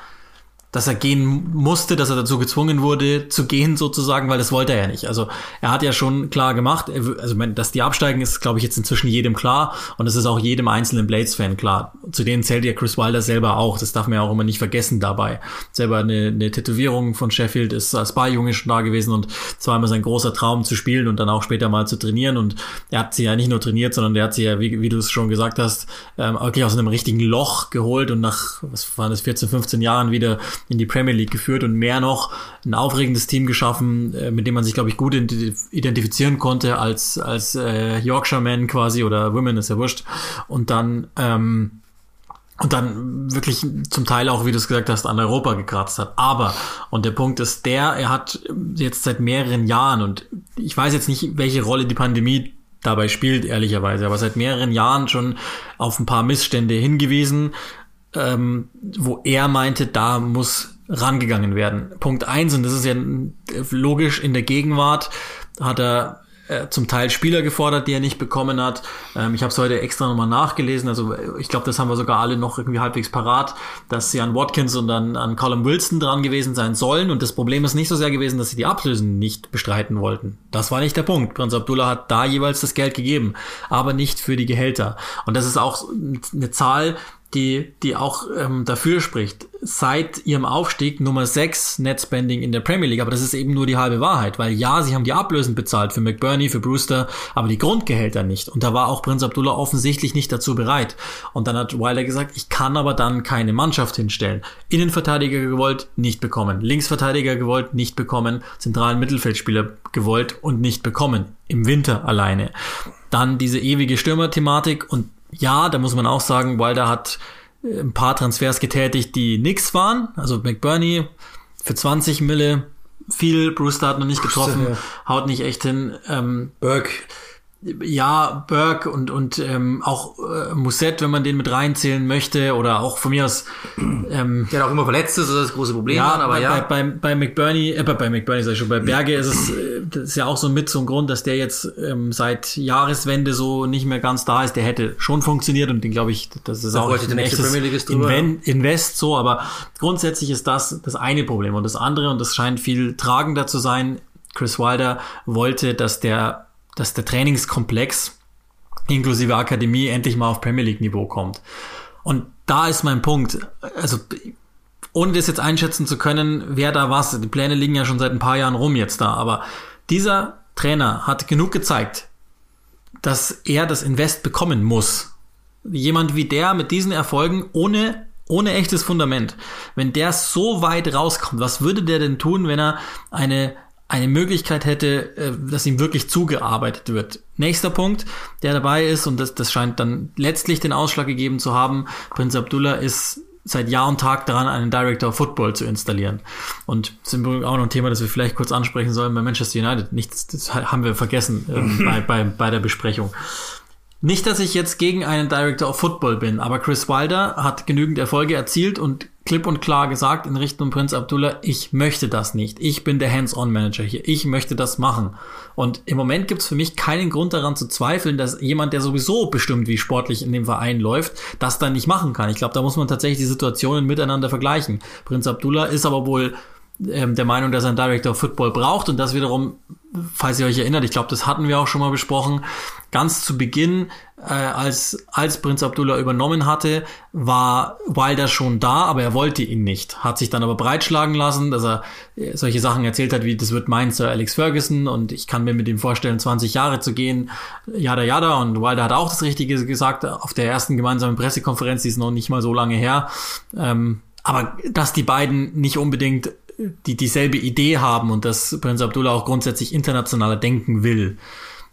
dass er gehen musste, dass er dazu gezwungen wurde zu gehen sozusagen, weil das wollte er ja nicht. Also er hat ja schon klar gemacht, also dass die absteigen ist, glaube ich, jetzt inzwischen jedem klar und das ist auch jedem einzelnen Blades-Fan klar. Zu denen zählt ja Chris Wilder selber auch, das darf man ja auch immer nicht vergessen dabei. Selber eine, eine Tätowierung von Sheffield ist als Barjunge schon da gewesen und es immer sein großer Traum zu spielen und dann auch später mal zu trainieren und er hat sie ja nicht nur trainiert, sondern der hat sie ja, wie, wie du es schon gesagt hast, ähm, wirklich aus einem richtigen Loch geholt und nach, was waren das, 14, 15 Jahren wieder in die Premier League geführt und mehr noch ein aufregendes Team geschaffen, äh, mit dem man sich, glaube ich, gut identifizieren konnte als, als äh, Yorkshire Man quasi oder Women, ist ja wurscht. Und dann, ähm, und dann wirklich zum Teil auch, wie du es gesagt hast, an Europa gekratzt hat. Aber, und der Punkt ist der, er hat jetzt seit mehreren Jahren, und ich weiß jetzt nicht, welche Rolle die Pandemie dabei spielt, ehrlicherweise, aber seit mehreren Jahren schon auf ein paar Missstände hingewiesen, ähm, wo er meinte, da muss rangegangen werden. Punkt eins und das ist ja logisch in der Gegenwart, hat er äh, zum Teil Spieler gefordert, die er nicht bekommen hat. Ähm, ich habe es heute extra nochmal nachgelesen. Also ich glaube, das haben wir sogar alle noch irgendwie halbwegs parat, dass sie an Watkins und an, an Colin Wilson dran gewesen sein sollen. Und das Problem ist nicht so sehr gewesen, dass sie die Ablösen nicht bestreiten wollten. Das war nicht der Punkt. Prinz Abdullah hat da jeweils das Geld gegeben, aber nicht für die Gehälter. Und das ist auch eine Zahl, die, die auch ähm, dafür spricht. Seit ihrem Aufstieg Nummer 6 Netspending in der Premier League, aber das ist eben nur die halbe Wahrheit, weil ja, sie haben die Ablösen bezahlt für McBurney, für Brewster, aber die Grundgehälter nicht. Und da war auch Prinz Abdullah offensichtlich nicht dazu bereit. Und dann hat Wilder gesagt, ich kann aber dann keine Mannschaft hinstellen. Innenverteidiger gewollt, nicht bekommen. Linksverteidiger gewollt, nicht bekommen. Zentralen Mittelfeldspieler gewollt und nicht bekommen. Im Winter alleine. Dann diese ewige Stürmerthematik und ja, da muss man auch sagen, Wilder hat äh, ein paar Transfers getätigt, die nix waren. Also McBurney für 20 Mille viel, Brewster hat noch nicht getroffen, ja. haut nicht echt hin. Ähm, Burke ja, Burke und, und ähm, auch äh, Musset, wenn man den mit reinzählen möchte, oder auch von mir aus. Ähm, Der auch immer verletzt ist, das ist das große Problem. Ja, dann, aber bei, ja. Bei, bei, bei McBurney, äh, bei McBurney sag ich schon, bei Berge ist es äh, das ist ja auch so mit so ein Grund, dass der jetzt ähm, seit Jahreswende so nicht mehr ganz da ist. Der hätte schon funktioniert und den glaube ich, das ist da auch ein echtes Inven Invest so, aber grundsätzlich ist das das eine Problem. Und das andere, und das scheint viel tragender zu sein, Chris Wilder wollte, dass der dass der Trainingskomplex inklusive Akademie endlich mal auf Premier League Niveau kommt. Und da ist mein Punkt. Also, ohne das jetzt einschätzen zu können, wer da was, die Pläne liegen ja schon seit ein paar Jahren rum jetzt da, aber dieser Trainer hat genug gezeigt, dass er das Invest bekommen muss. Jemand wie der mit diesen Erfolgen ohne ohne echtes Fundament. Wenn der so weit rauskommt, was würde der denn tun, wenn er eine eine Möglichkeit hätte, äh, dass ihm wirklich zugearbeitet wird. Nächster Punkt, der dabei ist, und das, das scheint dann letztlich den Ausschlag gegeben zu haben, Prinz Abdullah ist seit Jahr und Tag daran, einen Director of Football zu installieren. Und das ist auch noch ein Thema, das wir vielleicht kurz ansprechen sollen bei Manchester United. Nichts, das haben wir vergessen ähm, bei, bei, bei der Besprechung. Nicht, dass ich jetzt gegen einen Director of Football bin, aber Chris Wilder hat genügend Erfolge erzielt und klipp und klar gesagt in Richtung Prinz Abdullah, ich möchte das nicht. Ich bin der Hands-on-Manager hier. Ich möchte das machen. Und im Moment gibt es für mich keinen Grund daran zu zweifeln, dass jemand, der sowieso bestimmt, wie sportlich in dem Verein läuft, das dann nicht machen kann. Ich glaube, da muss man tatsächlich die Situationen miteinander vergleichen. Prinz Abdullah ist aber wohl ähm, der Meinung, dass er einen Director of Football braucht. Und das wiederum, falls ihr euch erinnert, ich glaube, das hatten wir auch schon mal besprochen, ganz zu Beginn, äh, als, als Prinz Abdullah übernommen hatte, war Wilder schon da, aber er wollte ihn nicht, hat sich dann aber breitschlagen lassen, dass er äh, solche Sachen erzählt hat, wie das wird mein Sir Alex Ferguson und ich kann mir mit ihm vorstellen, 20 Jahre zu gehen, jada jada und Wilder hat auch das Richtige gesagt auf der ersten gemeinsamen Pressekonferenz, die ist noch nicht mal so lange her, ähm, aber dass die beiden nicht unbedingt die dieselbe Idee haben und dass Prinz Abdullah auch grundsätzlich internationaler denken will,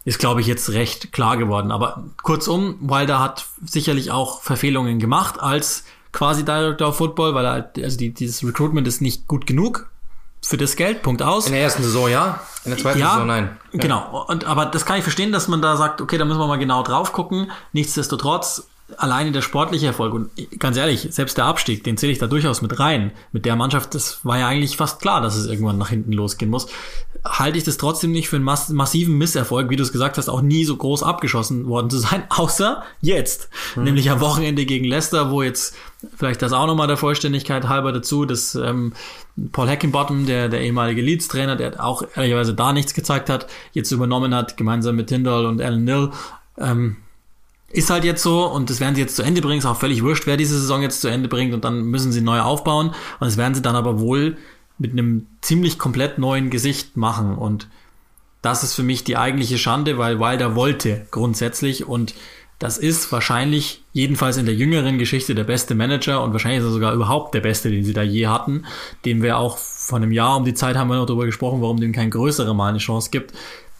ist, glaube ich, jetzt recht klar geworden. Aber kurzum, Wilder hat sicherlich auch Verfehlungen gemacht als quasi Director of Football, weil er, also die, dieses Recruitment ist nicht gut genug für das Geld, Punkt aus. In der ersten Saison ja, in der zweiten ja, Saison nein. Ja. Genau, und, aber das kann ich verstehen, dass man da sagt, okay, da müssen wir mal genau drauf gucken. Nichtsdestotrotz, alleine der sportliche Erfolg und ganz ehrlich, selbst der Abstieg, den zähle ich da durchaus mit rein. Mit der Mannschaft, das war ja eigentlich fast klar, dass es irgendwann nach hinten losgehen muss. Halte ich das trotzdem nicht für einen mass massiven Misserfolg, wie du es gesagt hast, auch nie so groß abgeschossen worden zu sein, außer jetzt. Hm. Nämlich am Wochenende gegen Leicester, wo jetzt vielleicht das auch nochmal der Vollständigkeit halber dazu, dass ähm, Paul Hackenbottom, der, der ehemalige Leeds-Trainer, der auch ehrlicherweise da nichts gezeigt hat, jetzt übernommen hat, gemeinsam mit Tyndall und Alan Nill. Ähm, ist halt jetzt so und das werden sie jetzt zu Ende bringen. Ist auch völlig wurscht, wer diese Saison jetzt zu Ende bringt und dann müssen sie neu aufbauen. Und das werden sie dann aber wohl mit einem ziemlich komplett neuen Gesicht machen. Und das ist für mich die eigentliche Schande, weil Wilder wollte grundsätzlich. Und das ist wahrscheinlich jedenfalls in der jüngeren Geschichte der beste Manager und wahrscheinlich ist er sogar überhaupt der beste, den sie da je hatten, dem wir auch vor einem Jahr um die Zeit haben wir noch darüber gesprochen, warum dem kein größerer Mal eine Chance gibt.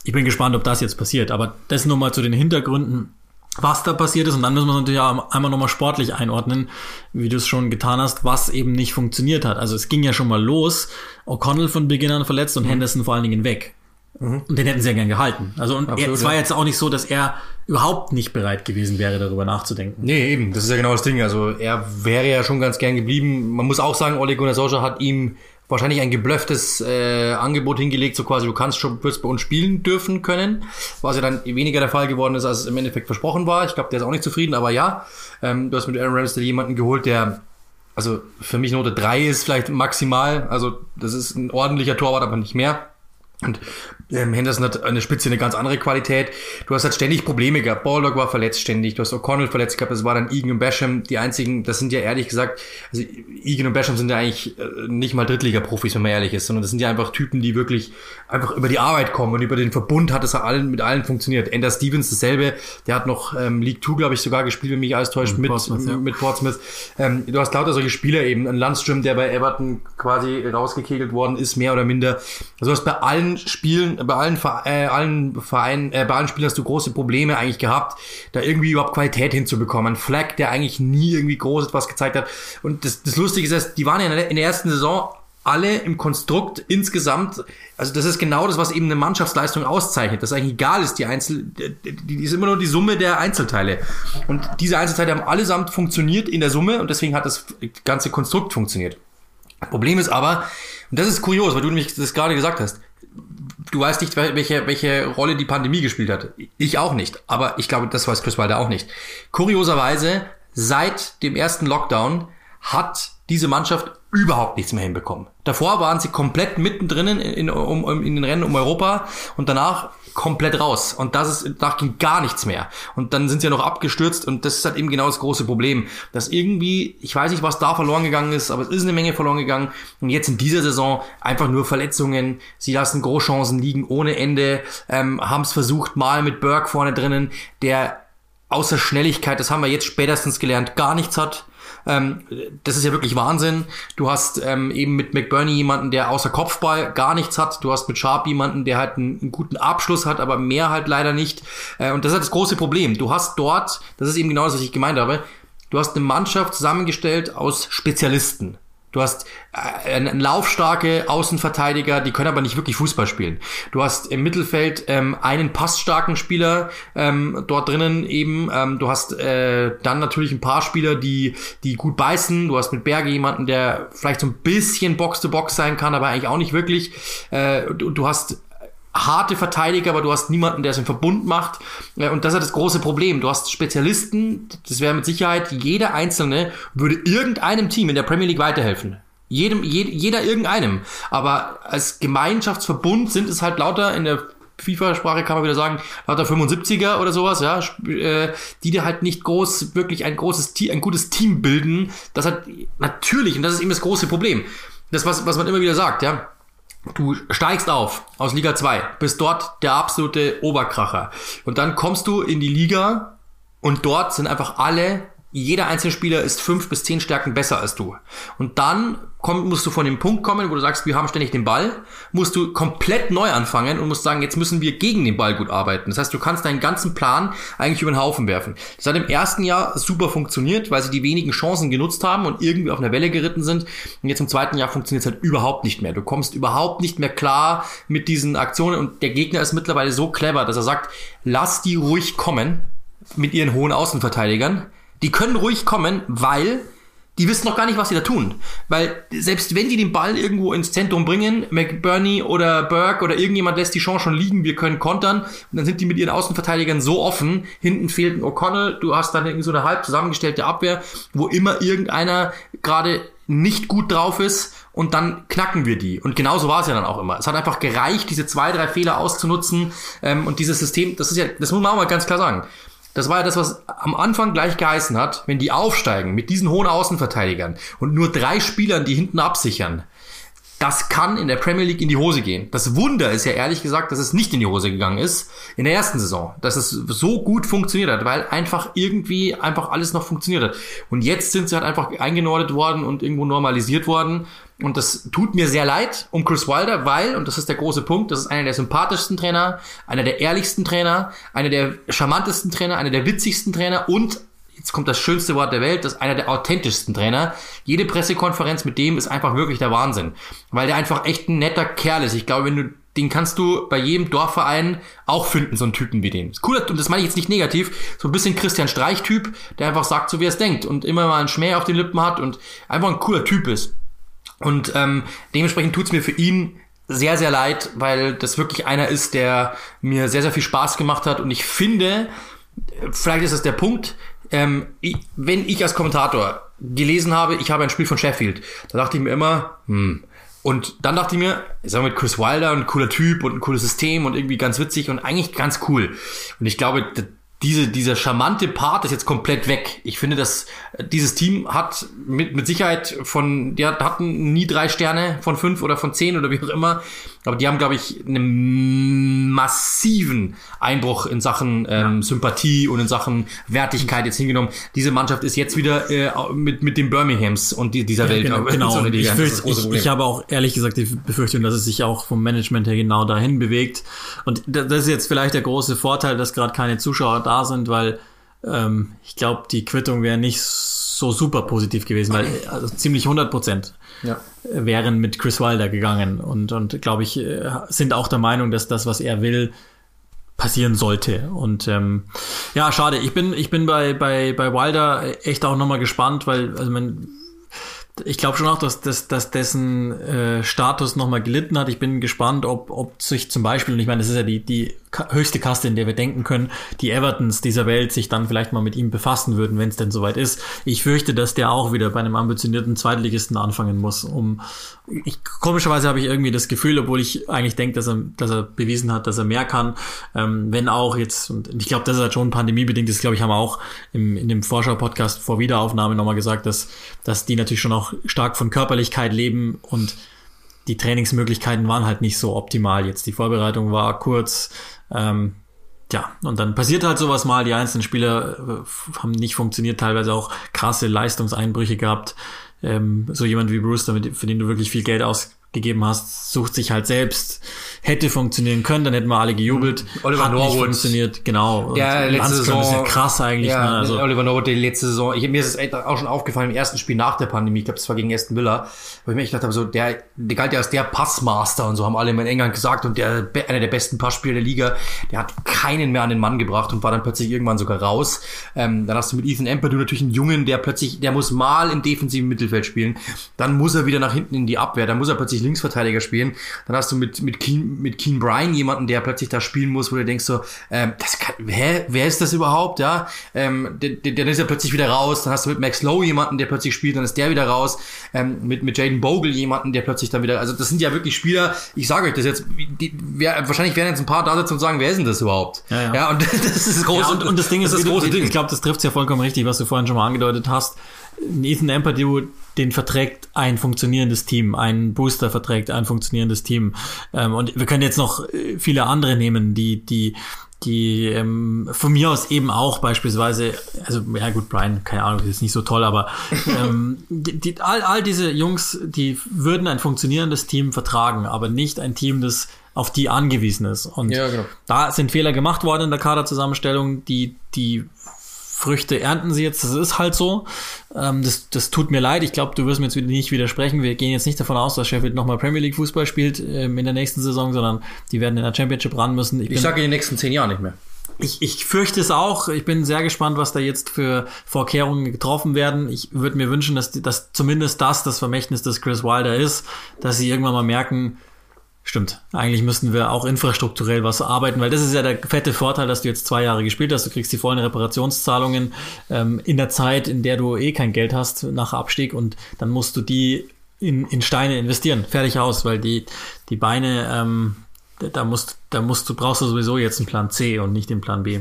Ich bin gespannt, ob das jetzt passiert, aber das nur mal zu den Hintergründen was da passiert ist. Und dann müssen wir es natürlich auch einmal nochmal sportlich einordnen, wie du es schon getan hast, was eben nicht funktioniert hat. Also es ging ja schon mal los. O'Connell von Beginn an verletzt und mhm. Henderson vor allen Dingen weg. Mhm. Und den hätten sie ja gern gehalten. Also und Absolut, es war jetzt auch nicht so, dass er überhaupt nicht bereit gewesen wäre, darüber nachzudenken. Nee, eben. Das ist ja genau das Ding. Also er wäre ja schon ganz gern geblieben. Man muss auch sagen, Ole Gunnar Solskjaer hat ihm wahrscheinlich ein geblöfftes äh, Angebot hingelegt, so quasi, du kannst schon, wirst bei uns spielen dürfen können, was ja dann weniger der Fall geworden ist, als es im Endeffekt versprochen war. Ich glaube, der ist auch nicht zufrieden, aber ja, ähm, du hast mit Aaron Ramsdale jemanden geholt, der also für mich Note 3 ist vielleicht maximal, also das ist ein ordentlicher Torwart, aber nicht mehr. Und ähm, Henderson hat eine Spitze eine ganz andere Qualität. Du hast halt ständig Probleme gehabt. Baldock war verletzt ständig. Du hast O'Connell verletzt gehabt. Es war dann Egan und Basham die einzigen. Das sind ja ehrlich gesagt, also Egan und Basham sind ja eigentlich äh, nicht mal Drittliga-Profis, wenn man ehrlich ist, sondern das sind ja einfach Typen, die wirklich einfach über die Arbeit kommen und über den Verbund hat es allen mit allen funktioniert. Ender Stevens dasselbe. Der hat noch ähm, League Two, glaube ich, sogar gespielt, wenn mich alles täuscht, mit Portsmouth. Ja. Mit Portsmouth. Ähm, du hast lauter solche Spieler eben. Ein Landström, der bei Everton quasi rausgekegelt worden ist, mehr oder minder. Also du hast bei allen Spielen, bei allen, äh, allen Vereinen, äh, bei allen Spielen hast du große Probleme eigentlich gehabt, da irgendwie überhaupt Qualität hinzubekommen. Ein Flag, der eigentlich nie irgendwie groß etwas gezeigt hat. Und das, das Lustige ist, dass die waren ja in der, ersten Saison alle im Konstrukt insgesamt, also das ist genau das, was eben eine Mannschaftsleistung auszeichnet, dass eigentlich egal ist, die Einzel, die ist immer nur die Summe der Einzelteile. Und diese Einzelteile haben allesamt funktioniert in der Summe und deswegen hat das ganze Konstrukt funktioniert. Problem ist aber, und das ist kurios, weil du nämlich das gerade gesagt hast, du weißt nicht, welche, welche Rolle die Pandemie gespielt hat. Ich auch nicht. Aber ich glaube, das weiß Chris Wilder auch nicht. Kurioserweise, seit dem ersten Lockdown hat diese Mannschaft überhaupt nichts mehr hinbekommen. Davor waren sie komplett mittendrin in, in, um, in den Rennen um Europa und danach komplett raus. Und das ist, danach ging gar nichts mehr. Und dann sind sie ja noch abgestürzt und das ist halt eben genau das große Problem. Dass irgendwie, ich weiß nicht, was da verloren gegangen ist, aber es ist eine Menge verloren gegangen. Und jetzt in dieser Saison einfach nur Verletzungen. Sie lassen Großchancen liegen ohne Ende, ähm, haben es versucht mal mit Burke vorne drinnen, der außer Schnelligkeit, das haben wir jetzt spätestens gelernt, gar nichts hat. Ähm, das ist ja wirklich Wahnsinn. Du hast ähm, eben mit McBurney jemanden, der außer Kopfball gar nichts hat. Du hast mit Sharp jemanden, der halt einen, einen guten Abschluss hat, aber mehr halt leider nicht. Äh, und das ist halt das große Problem. Du hast dort, das ist eben genau das, was ich gemeint habe, du hast eine Mannschaft zusammengestellt aus Spezialisten. Du hast äh, einen laufstarke Außenverteidiger, die können aber nicht wirklich Fußball spielen. Du hast im Mittelfeld ähm, einen passstarken Spieler ähm, dort drinnen eben. Ähm, du hast äh, dann natürlich ein paar Spieler, die die gut beißen. Du hast mit Berge jemanden, der vielleicht so ein bisschen Box-to-Box -Box sein kann, aber eigentlich auch nicht wirklich. Äh, du, du hast harte Verteidiger, aber du hast niemanden, der es im Verbund macht. Und das ist das große Problem. Du hast Spezialisten, das wäre mit Sicherheit, jeder Einzelne würde irgendeinem Team in der Premier League weiterhelfen. Jedem, jed, jeder irgendeinem. Aber als Gemeinschaftsverbund sind es halt lauter in der FIFA-Sprache kann man wieder sagen, lauter 75er oder sowas, ja, äh, die dir halt nicht groß, wirklich ein großes, ein gutes Team bilden. Das hat natürlich, und das ist eben das große Problem. Das, was, was man immer wieder sagt, ja Du steigst auf aus Liga 2, bist dort der absolute Oberkracher. Und dann kommst du in die Liga und dort sind einfach alle jeder einzelne Spieler ist fünf bis zehn Stärken besser als du. Und dann komm, musst du von dem Punkt kommen, wo du sagst, wir haben ständig den Ball, musst du komplett neu anfangen und musst sagen, jetzt müssen wir gegen den Ball gut arbeiten. Das heißt, du kannst deinen ganzen Plan eigentlich über den Haufen werfen. Das hat im ersten Jahr super funktioniert, weil sie die wenigen Chancen genutzt haben und irgendwie auf einer Welle geritten sind. Und jetzt im zweiten Jahr funktioniert es halt überhaupt nicht mehr. Du kommst überhaupt nicht mehr klar mit diesen Aktionen und der Gegner ist mittlerweile so clever, dass er sagt, lass die ruhig kommen mit ihren hohen Außenverteidigern die können ruhig kommen, weil die wissen noch gar nicht, was sie da tun. Weil selbst wenn die den Ball irgendwo ins Zentrum bringen, McBurney oder Burke oder irgendjemand lässt die Chance schon liegen, wir können kontern, und dann sind die mit ihren Außenverteidigern so offen, hinten fehlt ein O'Connell, du hast dann irgendwie so eine halb zusammengestellte Abwehr, wo immer irgendeiner gerade nicht gut drauf ist und dann knacken wir die. Und genauso war es ja dann auch immer. Es hat einfach gereicht, diese zwei, drei Fehler auszunutzen ähm, und dieses System, das ist ja, das muss man auch mal ganz klar sagen das war ja das, was am Anfang gleich geheißen hat, wenn die aufsteigen mit diesen hohen Außenverteidigern und nur drei Spielern, die hinten absichern, das kann in der Premier League in die Hose gehen. Das Wunder ist ja ehrlich gesagt, dass es nicht in die Hose gegangen ist in der ersten Saison, dass es so gut funktioniert hat, weil einfach irgendwie einfach alles noch funktioniert hat. Und jetzt sind sie halt einfach eingenordet worden und irgendwo normalisiert worden. Und das tut mir sehr leid um Chris Wilder, weil, und das ist der große Punkt, das ist einer der sympathischsten Trainer, einer der ehrlichsten Trainer, einer der charmantesten Trainer, einer der witzigsten Trainer und jetzt kommt das schönste Wort der Welt, das ist einer der authentischsten Trainer. Jede Pressekonferenz mit dem ist einfach wirklich der Wahnsinn, weil der einfach echt ein netter Kerl ist. Ich glaube, wenn du den kannst du bei jedem Dorfverein auch finden, so einen Typen wie den. Cool, und das meine ich jetzt nicht negativ, so ein bisschen Christian Streich-Typ, der einfach sagt, so wie er es denkt und immer mal einen Schmäh auf den Lippen hat und einfach ein cooler Typ ist. Und ähm, dementsprechend tut's mir für ihn sehr, sehr leid, weil das wirklich einer ist, der mir sehr, sehr viel Spaß gemacht hat. Und ich finde, vielleicht ist das der Punkt, ähm, ich, wenn ich als Kommentator gelesen habe, ich habe ein Spiel von Sheffield, da dachte ich mir immer, hm. Und dann dachte ich mir, ich sag mal, Chris Wilder, ein cooler Typ und ein cooles System und irgendwie ganz witzig und eigentlich ganz cool. Und ich glaube, diese, dieser charmante Part ist jetzt komplett weg. Ich finde, dass dieses Team hat mit, mit Sicherheit von, die hatten nie drei Sterne von fünf oder von zehn oder wie auch immer. Aber die haben, glaube ich, einen massiven Einbruch in Sachen ähm. Sympathie und in Sachen Wertigkeit jetzt hingenommen. Diese Mannschaft ist jetzt wieder äh, mit, mit den Birminghams und die, dieser ja, Welt. Genau, genau. Ich, fürcht, ich, ich, habe auch ehrlich gesagt die Befürchtung, dass es sich auch vom Management her genau dahin bewegt. Und das ist jetzt vielleicht der große Vorteil, dass gerade keine Zuschauer da sind, weil ähm, ich glaube, die Quittung wäre nicht so super positiv gewesen, weil also ziemlich 100 Prozent ja. wären mit Chris Wilder gegangen und, und glaube ich, äh, sind auch der Meinung, dass das, was er will, passieren sollte. Und ähm, ja, schade. Ich bin, ich bin bei, bei, bei Wilder echt auch nochmal gespannt, weil, also man, ich glaube schon auch, dass, dass, dass dessen äh, Status nochmal gelitten hat. Ich bin gespannt, ob, ob sich zum Beispiel, und ich meine, das ist ja die, die höchste Kaste, in der wir denken können, die Evertons dieser Welt sich dann vielleicht mal mit ihm befassen würden, wenn es denn soweit ist. Ich fürchte, dass der auch wieder bei einem ambitionierten Zweitligisten anfangen muss. Um ich, komischerweise habe ich irgendwie das Gefühl, obwohl ich eigentlich denke, dass er, dass er bewiesen hat, dass er mehr kann, ähm, wenn auch jetzt, und ich glaube, das ist halt schon pandemiebedingt ist, glaube ich, haben wir auch im, in dem Vorschau-Podcast vor Wiederaufnahme nochmal gesagt, dass, dass die natürlich schon auch stark von Körperlichkeit leben und die Trainingsmöglichkeiten waren halt nicht so optimal. Jetzt die Vorbereitung war kurz, ähm, ja, und dann passiert halt sowas mal. Die einzelnen Spieler äh, haben nicht funktioniert, teilweise auch krasse Leistungseinbrüche gehabt. Ähm, so jemand wie Bruce, damit, für den du wirklich viel Geld ausgegeben hast, sucht sich halt selbst hätte funktionieren können, dann hätten wir alle gejubelt. Mhm. Oliver Hat Norwood. nicht funktioniert, genau. Ja, letzte Saison. ist ja krass eigentlich. Ja, ne? also, Oliver Norwood, die letzte Saison. Ich, mir ist es auch schon aufgefallen im ersten Spiel nach der Pandemie. Ich glaube, das war gegen Aston Villa. Wo ich mir echt gedacht habe, so, der, der galt ja als der Passmaster und so haben alle in England gesagt und der, einer der besten Passspieler der Liga, der hat keinen mehr an den Mann gebracht und war dann plötzlich irgendwann sogar raus. Ähm, dann hast du mit Ethan Emperdue natürlich einen Jungen, der plötzlich, der muss mal im defensiven Mittelfeld spielen. Dann muss er wieder nach hinten in die Abwehr. Dann muss er plötzlich Linksverteidiger spielen. Dann hast du mit, mit Keen, mit Keen Bryan jemanden, der plötzlich da spielen muss, wo du denkst so, ähm, das kann, hä, wer ist das überhaupt, ja? Ähm, dann ist er plötzlich wieder raus, dann hast du mit Max Lowe jemanden, der plötzlich spielt, dann ist der wieder raus, ähm, mit, mit Jaden Bogle jemanden, der plötzlich dann wieder, also das sind ja wirklich Spieler, ich sage euch das jetzt, die, wer, wahrscheinlich werden jetzt ein paar da sitzen und sagen, wer ist denn das überhaupt? Ja, ja. ja und das ist groß. Ja, und, und das Ding ist, das, ist das große Ding. Ich glaube, das trifft ja vollkommen richtig, was du vorhin schon mal angedeutet hast. Ethan Emperdue den verträgt ein funktionierendes Team, ein Booster verträgt ein funktionierendes Team. Ähm, und wir können jetzt noch äh, viele andere nehmen, die, die die ähm, von mir aus eben auch beispielsweise, also ja gut, Brian, keine Ahnung, ist nicht so toll, aber ähm, die, die, all, all diese Jungs, die würden ein funktionierendes Team vertragen, aber nicht ein Team, das auf die angewiesen ist. Und Ja, genau. da sind Fehler gemacht worden in der Kaderzusammenstellung, die, die Früchte ernten sie jetzt, das ist halt so. Ähm, das, das tut mir leid. Ich glaube, du wirst mir jetzt wieder nicht widersprechen. Wir gehen jetzt nicht davon aus, dass Sheffield nochmal Premier League Fußball spielt ähm, in der nächsten Saison, sondern die werden in der Championship ran müssen. Ich bin- sage in den nächsten zehn Jahren nicht mehr. ich, ich fürchte es auch. Ich bin sehr gespannt, was da jetzt für Vorkehrungen getroffen werden. Ich würde mir wünschen, dass, dass zumindest das das Vermächtnis des Chris Wilder ist, dass sie irgendwann mal merken, stimmt, eigentlich müssten wir auch infrastrukturell was arbeiten, weil das ist ja der fette Vorteil, dass du jetzt zwei Jahre gespielt hast. Du kriegst die vollen Reparationszahlungen ähm, in der Zeit, in der du eh kein Geld hast nach Abstieg und dann musst du die in, in Steine investieren. Fertig aus, weil die, die Beine, ähm, da musst, da musst du, brauchst du sowieso jetzt einen Plan C und nicht den Plan B.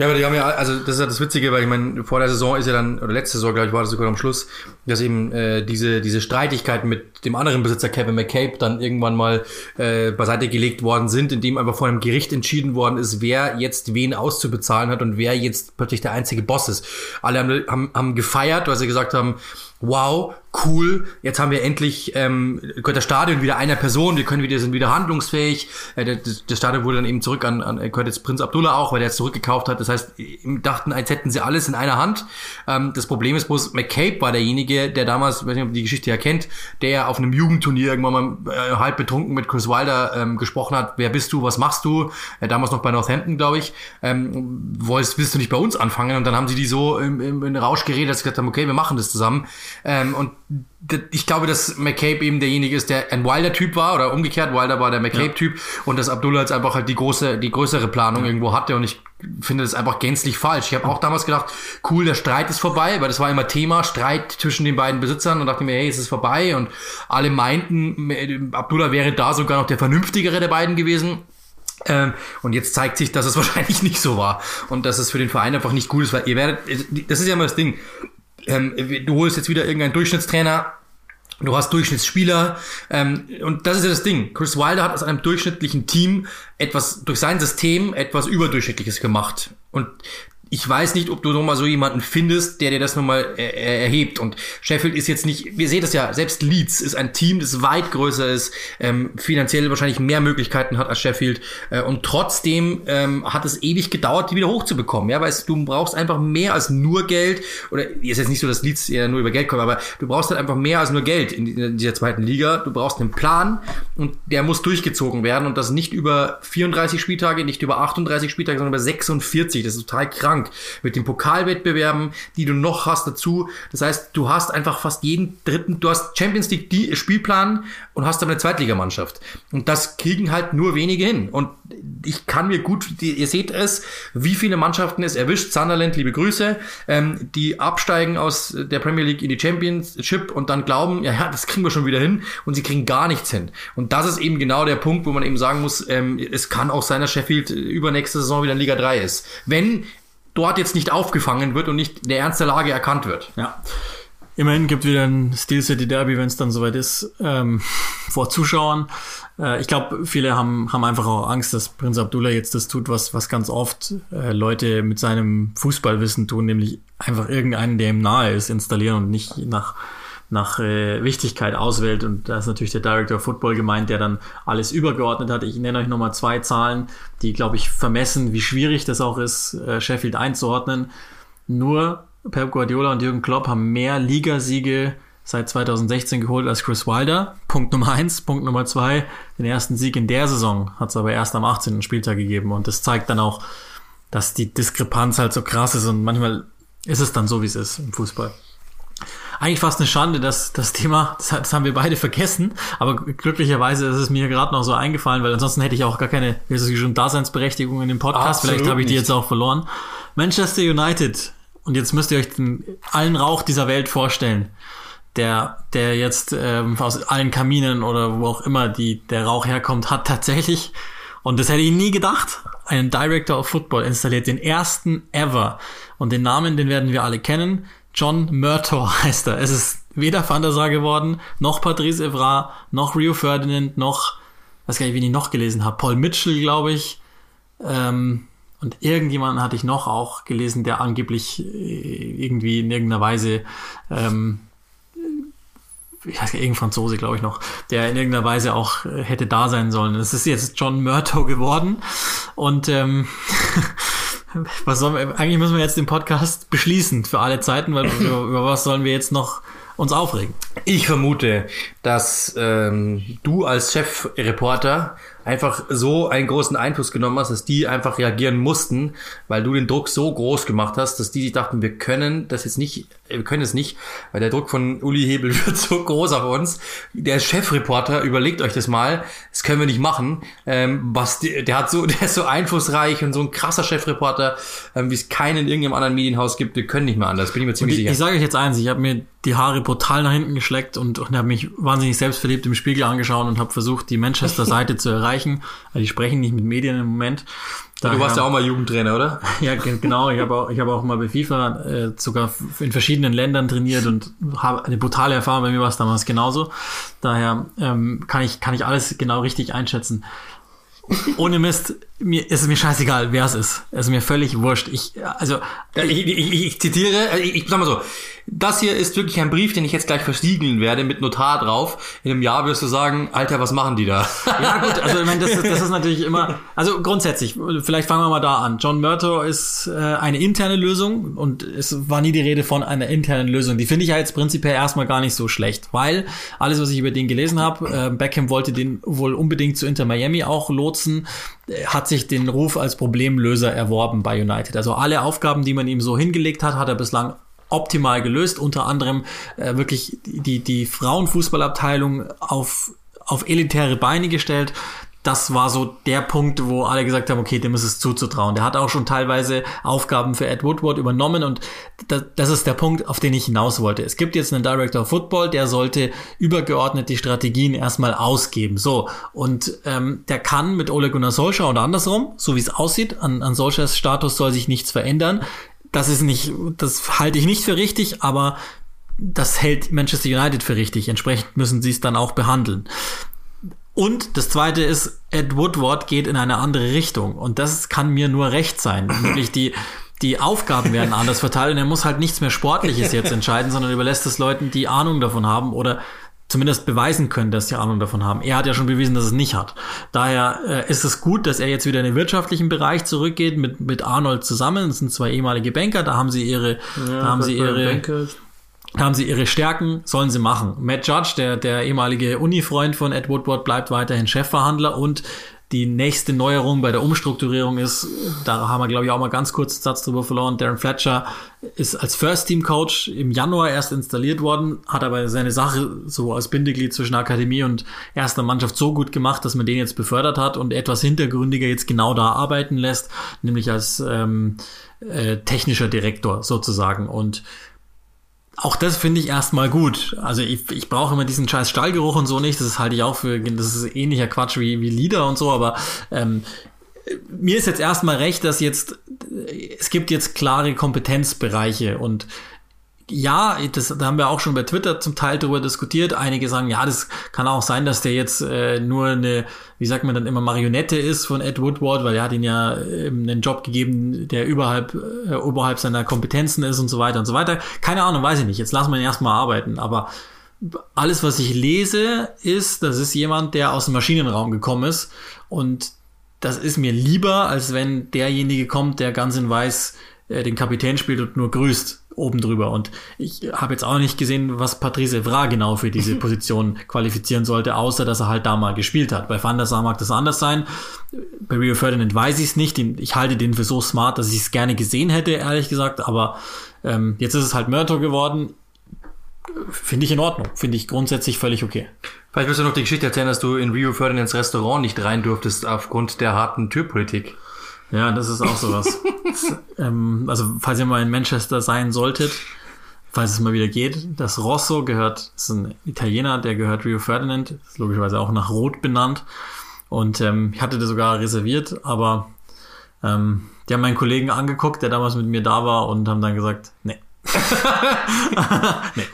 Ja, aber die haben ja, also das ist ja das Witzige, weil ich meine, vor der Saison ist ja dann, oder letzte Saison, glaube ich, war das sogar am Schluss, dass eben äh, diese, diese Streitigkeiten mit dem anderen Besitzer Kevin McCabe dann irgendwann mal äh, beiseite gelegt worden sind, indem einfach vor einem Gericht entschieden worden ist, wer jetzt wen auszubezahlen hat und wer jetzt plötzlich der einzige Boss ist. Alle haben, haben, haben gefeiert, weil sie gesagt haben, wow, cool, jetzt haben wir endlich ähm, gehört das Stadion wieder einer Person, wir können wieder, sind wieder handlungsfähig. Äh, das, das Stadion wurde dann eben zurück an, an gehört jetzt Prinz Abdullah auch, weil der es zurückgekauft hat. Das heißt, dachten, als hätten sie alles in einer Hand. Ähm, das Problem ist bloß, McCabe war derjenige, der damals, ich weiß nicht, ob die Geschichte ja kennt, der auf einem Jugendturnier irgendwann mal äh, halb betrunken mit Chris Wilder ähm, gesprochen hat, wer bist du, was machst du? Äh, damals noch bei Northampton, glaube ich. Ähm, wolltest, willst du nicht bei uns anfangen? Und dann haben sie die so im, im, in Rausch geredet, dass sie gesagt haben, okay, wir machen das zusammen. Ähm, und ich glaube, dass McCabe eben derjenige ist, der ein Wilder-Typ war oder umgekehrt, Wilder war der McCabe-Typ und dass Abdullah jetzt einfach halt die große, die größere Planung irgendwo hatte und ich finde das einfach gänzlich falsch. Ich habe auch damals gedacht, cool, der Streit ist vorbei, weil das war immer Thema, Streit zwischen den beiden Besitzern und dachte mir, hey, es ist vorbei und alle meinten, Abdullah wäre da sogar noch der vernünftigere der beiden gewesen. Ähm, und jetzt zeigt sich, dass es wahrscheinlich nicht so war und dass es für den Verein einfach nicht gut ist, weil ihr werdet, das ist ja immer das Ding. Ähm, du holst jetzt wieder irgendeinen Durchschnittstrainer, du hast Durchschnittsspieler. Ähm, und das ist ja das Ding. Chris Wilder hat aus einem durchschnittlichen Team etwas durch sein System etwas überdurchschnittliches gemacht. Und ich weiß nicht, ob du noch mal so jemanden findest, der dir das nochmal äh, äh, erhebt. Und Sheffield ist jetzt nicht, wir sehen das ja, selbst Leeds ist ein Team, das weit größer ist, ähm, finanziell wahrscheinlich mehr Möglichkeiten hat als Sheffield. Äh, und trotzdem ähm, hat es ewig gedauert, die wieder hochzubekommen. Ja, weil du brauchst einfach mehr als nur Geld. Oder ist jetzt nicht so, dass Leeds eher nur über Geld kommt, aber du brauchst halt einfach mehr als nur Geld in, in dieser zweiten Liga. Du brauchst einen Plan und der muss durchgezogen werden. Und das nicht über 34 Spieltage, nicht über 38 Spieltage, sondern über 46. Das ist total krank. Mit den Pokalwettbewerben, die du noch hast dazu. Das heißt, du hast einfach fast jeden dritten, du hast Champions League Spielplan und hast aber eine Zweitligamannschaft. Und das kriegen halt nur wenige hin. Und ich kann mir gut, ihr seht es, wie viele Mannschaften es erwischt. Sunderland, liebe Grüße, ähm, die absteigen aus der Premier League in die Championship und dann glauben, ja, ja, das kriegen wir schon wieder hin und sie kriegen gar nichts hin. Und das ist eben genau der Punkt, wo man eben sagen muss, ähm, es kann auch sein, dass Sheffield übernächste Saison wieder in Liga 3 ist. Wenn dort jetzt nicht aufgefangen wird und nicht der Ernst Lage erkannt wird. Ja. Immerhin gibt wieder ein Steel City Derby, wenn es dann soweit ist, ähm, vor Zuschauern. Äh, ich glaube, viele haben, haben einfach auch Angst, dass Prinz Abdullah jetzt das tut, was, was ganz oft äh, Leute mit seinem Fußballwissen tun, nämlich einfach irgendeinen, der ihm nahe ist, installieren und nicht nach, nach äh, Wichtigkeit auswählt. Und da ist natürlich der Director of Football gemeint, der dann alles übergeordnet hat. Ich nenne euch nochmal zwei Zahlen, die, glaube ich, vermessen, wie schwierig das auch ist, äh, Sheffield einzuordnen. Nur Pep Guardiola und Jürgen Klopp haben mehr Ligasiege seit 2016 geholt als Chris Wilder. Punkt Nummer eins. Punkt Nummer zwei. Den ersten Sieg in der Saison hat es aber erst am 18. Spieltag gegeben. Und das zeigt dann auch, dass die Diskrepanz halt so krass ist. Und manchmal ist es dann so, wie es ist im Fußball. Eigentlich fast eine Schande, dass das Thema, das, das haben wir beide vergessen, aber glücklicherweise ist es mir gerade noch so eingefallen, weil ansonsten hätte ich auch gar keine, wie es schon, Daseinsberechtigung in dem Podcast. Absolut Vielleicht habe ich die nicht. jetzt auch verloren. Manchester United. Und jetzt müsst ihr euch den allen Rauch dieser Welt vorstellen, der, der jetzt ähm, aus allen Kaminen oder wo auch immer die, der Rauch herkommt, hat tatsächlich, und das hätte ich nie gedacht, einen Director of Football installiert, den ersten ever. Und den Namen, den werden wir alle kennen. John Murtaugh heißt er. Es ist weder Van der Sar geworden, noch Patrice Evra, noch Rio Ferdinand, noch, weiß gar nicht, wen ich noch gelesen habe, Paul Mitchell, glaube ich. Ähm, Und irgendjemanden hatte ich noch auch gelesen, der angeblich äh, irgendwie in irgendeiner Weise ähm, ich weiß gar nicht, irgendein Franzose, glaube ich noch, der in irgendeiner Weise auch äh, hätte da sein sollen. Es ist jetzt John Murto geworden. Und ähm, was sollen wir, eigentlich müssen wir jetzt den Podcast beschließen für alle Zeiten, weil über, über was sollen wir jetzt noch uns aufregen? Ich vermute, dass ähm, du als Chefreporter einfach so einen großen Einfluss genommen hast, dass die einfach reagieren mussten, weil du den Druck so groß gemacht hast, dass die sich dachten, wir können das jetzt nicht, wir können es nicht, weil der Druck von Uli Hebel wird so groß auf uns. Der Chefreporter, überlegt euch das mal, das können wir nicht machen. Ähm, was der, der hat so, der ist so einflussreich und so ein krasser Chefreporter, ähm, wie es keinen in irgendeinem anderen Medienhaus gibt. Wir können nicht mehr anders, bin ich mir ziemlich ich, sicher. Ich sage euch jetzt eins, ich habe mir die Haare brutal nach hinten geschleckt und, und habe mich wahnsinnig selbstverliebt im Spiegel angeschaut und habe versucht, die Manchester-Seite zu erreichen. Also die sprechen nicht mit Medien im Moment. Daher, du warst ja auch mal Jugendtrainer, oder? Ja, genau. Ich habe auch, ich habe auch mal bei FIFA äh, sogar in verschiedenen Ländern trainiert und habe eine brutale Erfahrung. Bei mir war es damals genauso. Daher ähm, kann ich kann ich alles genau richtig einschätzen. Ohne Mist, mir ist es mir scheißegal, wer es ist. Es ist mir völlig wurscht. Ich, also, ich, ich, ich, ich zitiere, ich, ich sag mal so, das hier ist wirklich ein Brief, den ich jetzt gleich versiegeln werde mit Notar drauf. In einem Jahr wirst du sagen, Alter, was machen die da? Ja gut, also ich meine, das, ist, das ist natürlich immer, also grundsätzlich, vielleicht fangen wir mal da an. John Murto ist äh, eine interne Lösung und es war nie die Rede von einer internen Lösung. Die finde ich ja jetzt prinzipiell erstmal gar nicht so schlecht, weil alles, was ich über den gelesen habe, äh, Beckham wollte den wohl unbedingt zu Inter Miami auch lotsen, äh, hat sich den Ruf als Problemlöser erworben bei United. Also alle Aufgaben, die man ihm so hingelegt hat, hat er bislang optimal gelöst. Unter anderem äh, wirklich die, die Frauenfußballabteilung auf, auf elitäre Beine gestellt. Das war so der Punkt, wo alle gesagt haben, okay, dem ist es zuzutrauen. Der hat auch schon teilweise Aufgaben für Ed Woodward übernommen und das, das ist der Punkt, auf den ich hinaus wollte. Es gibt jetzt einen Director of Football, der sollte übergeordnet die Strategien erstmal ausgeben. So, und ähm, der kann mit Ole Gunnar Solskjaer oder andersrum, so wie es aussieht, an, an Solskjaers Status soll sich nichts verändern, das ist nicht, das halte ich nicht für richtig, aber das hält Manchester United für richtig. Entsprechend müssen sie es dann auch behandeln. Und das zweite ist, Ed Woodward geht in eine andere Richtung. Und das kann mir nur recht sein. Nämlich die, die Aufgaben werden anders verteilt und er muss halt nichts mehr Sportliches jetzt entscheiden, sondern überlässt es Leuten, die Ahnung davon haben oder zumindest beweisen können, dass sie Ahnung davon haben. Er hat ja schon bewiesen, dass es nicht hat. Daher äh, ist es gut, dass er jetzt wieder in den wirtschaftlichen Bereich zurückgeht mit, mit Arnold zusammen. Das sind zwei ehemalige Banker, da haben sie ihre, ja, da haben sie ihre, da haben sie ihre Stärken, sollen sie machen. Matt Judge, der, der ehemalige Uni-Freund von Ed Woodward, bleibt weiterhin Chefverhandler und die nächste Neuerung bei der Umstrukturierung ist, da haben wir, glaube ich, auch mal ganz kurz einen Satz drüber verloren. Darren Fletcher ist als First-Team-Coach im Januar erst installiert worden, hat aber seine Sache so als Bindeglied zwischen Akademie und erster Mannschaft so gut gemacht, dass man den jetzt befördert hat und etwas hintergründiger jetzt genau da arbeiten lässt, nämlich als ähm, äh, technischer Direktor sozusagen. Und auch das finde ich erstmal gut. Also ich, ich brauche immer diesen scheiß Stallgeruch und so nicht. Das halte ich auch für, das ist ähnlicher Quatsch wie, wie Lieder und so, aber ähm, mir ist jetzt erstmal recht, dass jetzt, es gibt jetzt klare Kompetenzbereiche und ja, das, da haben wir auch schon bei Twitter zum Teil darüber diskutiert. Einige sagen, ja, das kann auch sein, dass der jetzt äh, nur eine, wie sagt man dann immer, Marionette ist von Ed Woodward, weil er hat ihn ja äh, einen Job gegeben, der überhalb, äh, oberhalb seiner Kompetenzen ist und so weiter und so weiter. Keine Ahnung, weiß ich nicht. Jetzt lassen wir ihn erstmal arbeiten. Aber alles, was ich lese, ist, das ist jemand, der aus dem Maschinenraum gekommen ist. Und das ist mir lieber, als wenn derjenige kommt, der ganz in weiß äh, den Kapitän spielt und nur grüßt oben drüber. Und ich habe jetzt auch nicht gesehen, was Patrice Evra genau für diese Position qualifizieren sollte, außer dass er halt da mal gespielt hat. Bei Van der Sar mag das anders sein. Bei Rio Ferdinand weiß ich es nicht. Ich halte den für so smart, dass ich es gerne gesehen hätte, ehrlich gesagt. Aber ähm, jetzt ist es halt Mörto geworden. Finde ich in Ordnung. Finde ich grundsätzlich völlig okay. Vielleicht willst du noch die Geschichte erzählen, dass du in Rio Ferdinands Restaurant nicht rein durftest aufgrund der harten Türpolitik. Ja, das ist auch sowas. ähm, also, falls ihr mal in Manchester sein solltet, falls es mal wieder geht, das Rosso gehört, ist ein Italiener, der gehört Rio Ferdinand, ist logischerweise auch nach Rot benannt. Und ähm, ich hatte das sogar reserviert, aber ähm, die haben meinen Kollegen angeguckt, der damals mit mir da war und haben dann gesagt, nee. nee.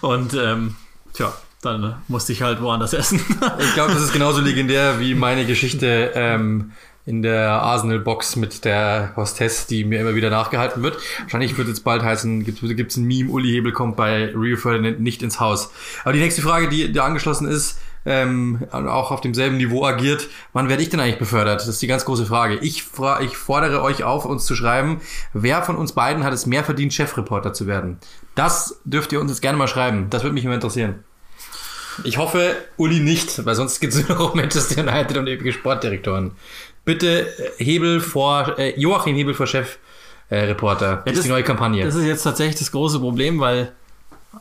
Und ähm, tja, dann musste ich halt woanders essen. ich glaube, das ist genauso legendär wie meine Geschichte ähm, in der Arsenal-Box mit der Hostess, die mir immer wieder nachgehalten wird. Wahrscheinlich wird jetzt bald heißen, gibt es ein Meme, Uli Hebel kommt bei Rio Ferdinand nicht ins Haus. Aber die nächste Frage, die, die angeschlossen ist, ähm, auch auf demselben Niveau agiert, wann werde ich denn eigentlich befördert? Das ist die ganz große Frage. Ich, fra ich fordere euch auf, uns zu schreiben, wer von uns beiden hat es mehr verdient, Chefreporter zu werden? Das dürft ihr uns jetzt gerne mal schreiben. Das würde mich immer interessieren. Ich hoffe, Uli nicht, weil sonst gibt es nur noch Manchester United und ewige Sportdirektoren. Bitte äh, Hebel vor, äh, Joachim Hebel vor Chef. Äh, Reporter. Ja, das ist die neue Kampagne. Das ist jetzt tatsächlich das große Problem, weil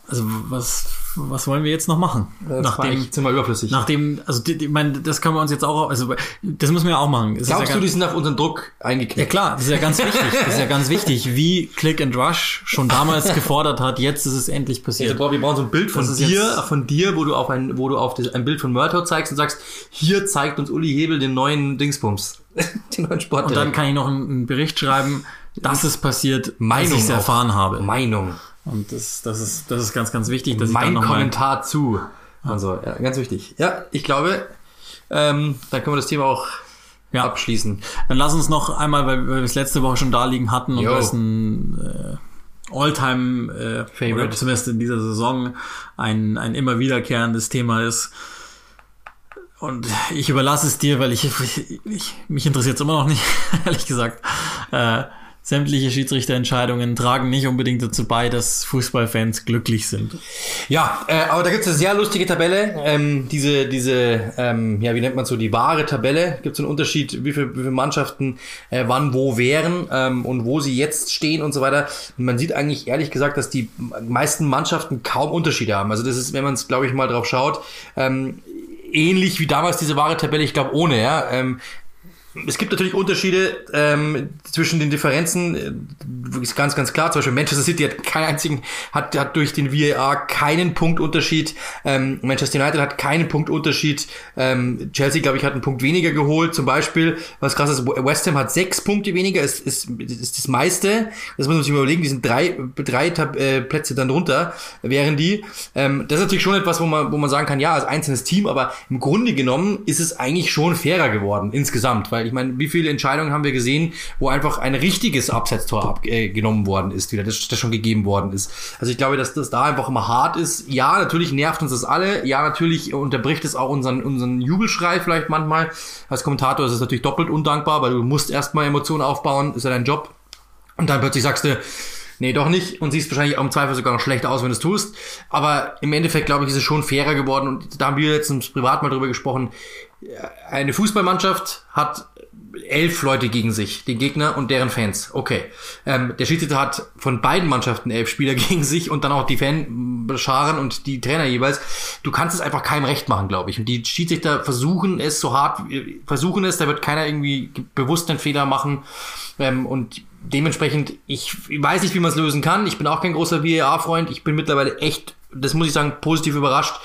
also was, was wollen wir jetzt noch machen? Das nachdem, sind wir überflüssig. Nachdem, also die, die, mein, das können wir uns jetzt auch, also das müssen wir ja auch machen. Das Glaubst ja du, die sind auf unseren Druck eingeknickt? Ja klar, das ist ja ganz wichtig. Das ist ja ganz wichtig, wie Click and Rush schon damals gefordert hat. Jetzt ist es endlich passiert. Also, boah, wir brauchen so ein Bild von dir, von dir, wo du auf ein, wo du auf das, ein Bild von Murtaugh zeigst und sagst, hier zeigt uns Uli Hebel den neuen Dingsbums, den neuen Sport. Und dann kann ich noch einen Bericht schreiben, dass es passiert, Meinung ich es erfahren habe. Meinung. Und das, das, ist, das ist ganz, ganz wichtig. Dass mein ich Kommentar zu. Also, ja, ganz wichtig. Ja, ich glaube, ähm, dann können wir das Thema auch ja. abschließen. Dann lass uns noch einmal, weil wir das letzte Woche schon da liegen hatten und das ein äh, Alltime äh, Favorite, oder zumindest in dieser Saison ein, ein immer wiederkehrendes Thema ist. Und ich überlasse es dir, weil ich, ich mich interessiert es immer noch nicht, ehrlich gesagt. Äh, sämtliche Schiedsrichterentscheidungen tragen nicht unbedingt dazu bei, dass Fußballfans glücklich sind. Ja, äh, aber da gibt es eine sehr lustige Tabelle. Ähm, diese, diese, ähm, ja, wie nennt man so, die wahre Tabelle. Gibt es einen Unterschied, wie, viel, wie viele Mannschaften äh, wann wo wären ähm, und wo sie jetzt stehen und so weiter. Man sieht eigentlich ehrlich gesagt, dass die meisten Mannschaften kaum Unterschiede haben. Also das ist, wenn man es, glaube ich, mal drauf schaut, ähm, ähnlich wie damals diese wahre Tabelle, ich glaube ohne, ja. Ähm, es gibt natürlich Unterschiede ähm, zwischen den Differenzen, äh, ist ganz, ganz klar. Zum Beispiel Manchester City hat keinen einzigen, hat, hat durch den VAR keinen Punktunterschied. Ähm, Manchester United hat keinen Punktunterschied. Ähm, Chelsea, glaube ich, hat einen Punkt weniger geholt. Zum Beispiel, was krass ist, West Ham hat sechs Punkte weniger, ist, ist, ist das meiste. Das muss man sich überlegen, die sind drei, drei äh, Plätze dann drunter, wären die. Ähm, das ist natürlich schon etwas, wo man, wo man sagen kann, ja, als einzelnes Team, aber im Grunde genommen ist es eigentlich schon fairer geworden insgesamt, weil weil ich meine, wie viele Entscheidungen haben wir gesehen, wo einfach ein richtiges Absetztor abgenommen äh, worden ist, wieder, das, das schon gegeben worden ist. Also ich glaube, dass das da einfach immer hart ist. Ja, natürlich nervt uns das alle. Ja, natürlich unterbricht es auch unseren, unseren Jubelschrei vielleicht manchmal. Als Kommentator ist es natürlich doppelt undankbar, weil du musst erstmal Emotionen aufbauen, ist ja dein Job. Und dann plötzlich sagst du, nee, doch nicht und siehst wahrscheinlich auch im Zweifel sogar noch schlechter aus, wenn du es tust. Aber im Endeffekt, glaube ich, ist es schon fairer geworden und da haben wir jetzt privat mal drüber gesprochen. Eine Fußballmannschaft hat elf Leute gegen sich, den Gegner und deren Fans. Okay. Ähm, der Schiedsrichter hat von beiden Mannschaften elf Spieler gegen sich und dann auch die Fanscharen und die Trainer jeweils. Du kannst es einfach keinem recht machen, glaube ich. Und die Schiedsrichter versuchen es so hart, versuchen es, da wird keiner irgendwie bewusst einen Fehler machen. Ähm, und dementsprechend, ich weiß nicht, wie man es lösen kann. Ich bin auch kein großer VAR-Freund. Ich bin mittlerweile echt, das muss ich sagen, positiv überrascht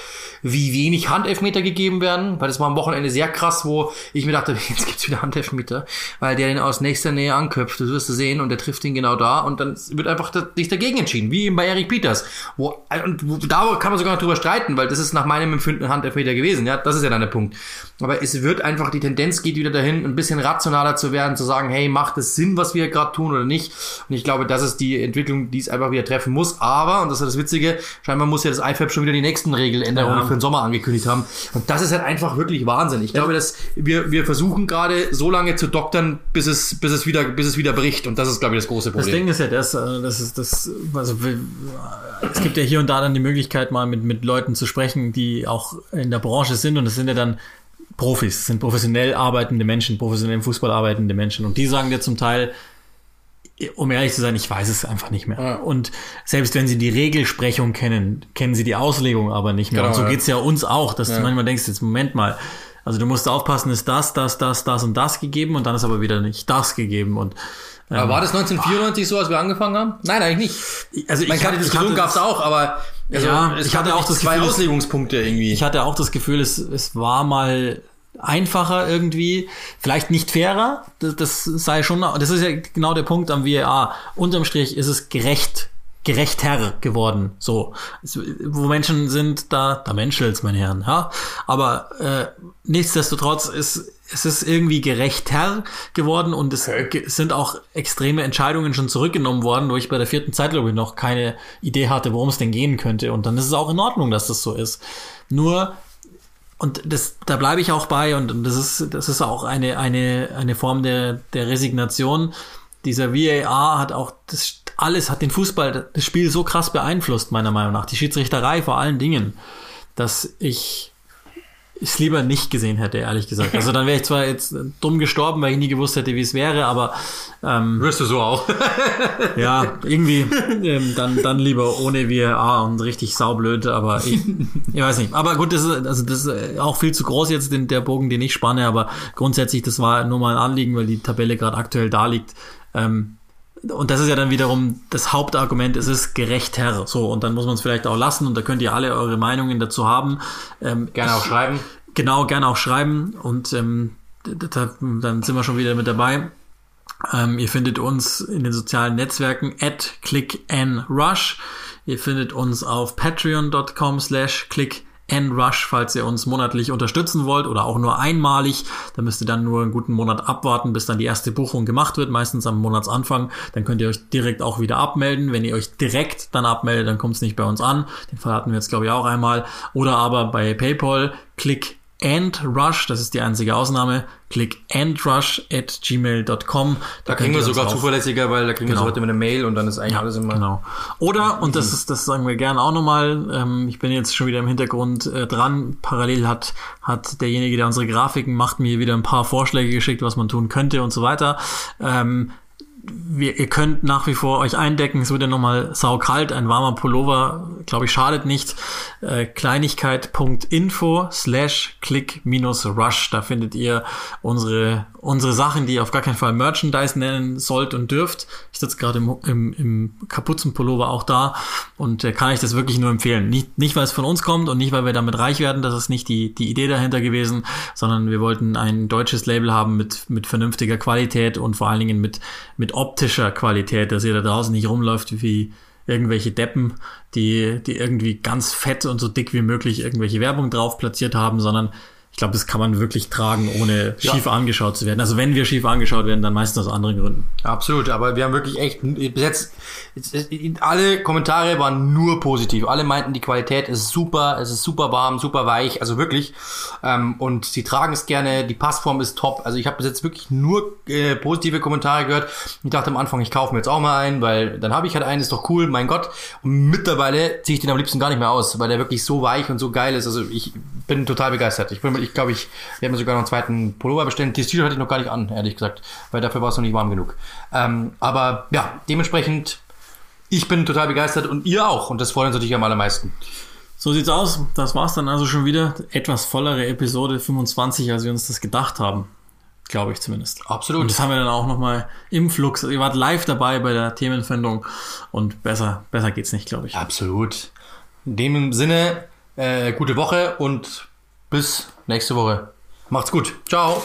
wie wenig Handelfmeter gegeben werden, weil das war am Wochenende sehr krass, wo ich mir dachte, jetzt gibt's wieder Handelfmeter, weil der den aus nächster Nähe anköpft, das wirst du sehen, und der trifft ihn genau da und dann wird einfach nicht dagegen entschieden, wie eben bei Eric Peters. Wo, und da kann man sogar noch drüber streiten, weil das ist nach meinem Empfinden Handelfmeter gewesen, ja, das ist ja dann der Punkt. Aber es wird einfach, die Tendenz geht wieder dahin, ein bisschen rationaler zu werden, zu sagen, hey, macht es Sinn, was wir gerade tun oder nicht? Und ich glaube, das ist die Entwicklung, die es einfach wieder treffen muss. Aber, und das ist das Witzige, scheinbar muss ja das IFAB schon wieder die nächsten Regeländerungen ja. für den Sommer angekündigt haben. Und das ist halt einfach wirklich Wahnsinn. Ich glaube, dass wir, wir versuchen gerade so lange zu doktern, bis es, bis es wieder, bis es wieder bricht. Und das ist, glaube ich, das große Problem. Das Ding ist ja das, äh, das ist das, also es gibt ja hier und da dann die Möglichkeit, mal mit, mit Leuten zu sprechen, die auch in der Branche sind. Und das sind ja dann Profis, das sind professionell arbeitende Menschen, professionell im Fußball arbeitende Menschen. Und die sagen dir zum Teil, um ehrlich zu sein, ich weiß es einfach nicht mehr. Ja. Und selbst wenn sie die Regelsprechung kennen, kennen sie die Auslegung aber nicht mehr. Genau, und so ja. geht's ja uns auch, dass ja. du manchmal denkst, jetzt Moment mal, also du musst aufpassen, ist das, das, das, das und das gegeben und dann ist aber wieder nicht das gegeben und ähm, aber war das 1994 so, als wir angefangen haben? Nein, eigentlich nicht. Also ich meine, die Diskussion gab es auch, aber also, ja, ich hatte auch das zwei Gefühl, Auslegungspunkte irgendwie. Ich hatte auch das Gefühl, es, es war mal einfacher irgendwie, vielleicht nicht fairer, das, das sei schon, das ist ja genau der Punkt am VAR. Unterm Strich ist es gerecht, gerechter geworden, so. Wo Menschen sind, da, da menschelt's, meine Herren, ja. Aber äh, nichtsdestotrotz ist, es ist irgendwie gerechter geworden und es Okay. sind auch extreme Entscheidungen schon zurückgenommen worden, wo ich bei der vierten Zeit, glaube ich, noch keine Idee hatte, worum es denn gehen könnte. Und dann ist es auch in Ordnung, dass das so ist. Nur, und das, da bleibe ich auch bei, und, und das ist, das ist auch eine, eine, eine Form der, der Resignation. Dieser VAR hat auch das alles, hat den Fußball, das Spiel so krass beeinflusst, meiner Meinung nach. Die Schiedsrichterei vor allen Dingen, dass ich es lieber nicht gesehen hätte, ehrlich gesagt. Also dann wäre ich zwar jetzt dumm gestorben, weil ich nie gewusst hätte, wie es wäre, aber ähm, Wirst du so auch. ja, irgendwie ähm, dann, dann lieber ohne VAR und richtig saublöd, aber ich, ich weiß nicht. Aber gut, das ist, also das ist auch viel zu groß jetzt, den, der Bogen, den ich spanne, aber grundsätzlich, das war nur mal ein Anliegen, weil die Tabelle gerade aktuell da liegt. Ähm, und das ist ja dann wiederum das Hauptargument, es ist gerechter. So, und dann muss man es vielleicht auch lassen und da könnt ihr alle eure Meinungen dazu haben. Ähm, Gerne auch schreiben. Genau, gerne auch schreiben und ähm, dann sind wir schon wieder mit dabei. Ähm, ihr findet uns in den sozialen Netzwerken at clickandrush. Ihr findet uns auf patreon.com slash clickandrush, falls ihr uns monatlich unterstützen wollt oder auch nur einmalig. Da müsst ihr dann nur einen guten Monat abwarten, bis dann die erste Buchung gemacht wird, meistens am Monatsanfang. Dann könnt ihr euch direkt auch wieder abmelden. Wenn ihr euch direkt dann abmeldet, dann kommt es nicht bei uns an. Den Fall hatten wir jetzt, glaube ich, auch einmal. Oder aber bei PayPal, click and rush, das ist die einzige Ausnahme, click and rush at gmail.com. Da kriegen wir sogar zuverlässiger, weil da kriegen wir Genau. so heute mit einer Mail und dann ist eigentlich alles immer. Genau. Oder, und das ist, das sagen wir gerne auch nochmal, ähm, ich bin jetzt schon wieder im Hintergrund äh, dran. Parallel hat, hat derjenige, der unsere Grafiken macht, mir wieder ein paar Vorschläge geschickt, was man tun könnte und so weiter. Ähm, wir, ihr könnt nach wie vor euch eindecken. Es wird ja nochmal saukalt. Ein warmer Pullover, glaube ich, schadet nicht. Äh, Kleinigkeit.info slash click minus rush. Da findet ihr unsere, unsere Sachen, die ihr auf gar keinen Fall Merchandise nennen sollt und dürft. Ich sitze gerade im, im, im Kapuzenpullover auch da und äh, kann ich das wirklich nur empfehlen. Nicht, nicht, weil es von uns kommt und nicht, weil wir damit reich werden. Das ist nicht die, die Idee dahinter gewesen, sondern wir wollten ein deutsches Label haben mit, mit vernünftiger Qualität und vor allen Dingen mit, mit optischer Qualität, dass ihr da draußen nicht rumläuft wie irgendwelche Deppen, die, die irgendwie ganz fett und so dick wie möglich irgendwelche Werbung drauf platziert haben, sondern ich glaube, das kann man wirklich tragen, ohne schief angeschaut zu werden. Also wenn wir schief angeschaut werden, dann meistens aus anderen Gründen. Absolut, aber wir haben wirklich echt, bis jetzt- alle Kommentare waren nur positiv. Alle meinten, die Qualität ist super, es ist super warm, super weich, also wirklich. Ähm, und sie tragen es gerne, die Passform ist top. Also ich habe bis jetzt wirklich nur äh, positive Kommentare gehört. Ich dachte am Anfang, ich kaufe mir jetzt auch mal einen, weil dann habe ich halt einen, ist doch cool, mein Gott. Und mittlerweile ziehe ich den am liebsten gar nicht mehr aus, weil der wirklich so weich und so geil ist. Also ich bin total begeistert. Ich bin, ich glaube, ich, wir haben sogar noch einen zweiten Pullover bestellt. Das T-Shirt hatte ich noch gar nicht an, ehrlich gesagt, weil dafür war es noch nicht warm genug. Ähm, aber ja, dementsprechend, ich bin total begeistert und ihr auch. Und das freut uns natürlich am allermeisten. So sieht's aus. Das war's dann also schon wieder. Etwas vollere Episode 25, als wir uns das gedacht haben. Glaube ich zumindest. Absolut. Und das haben wir dann auch nochmal im Flux. Ihr wart live dabei bei der Themenfindung und besser, besser geht's nicht, glaube ich. Absolut. In dem Sinne, äh, gute Woche und bis nächste Woche. Macht's gut. Ciao.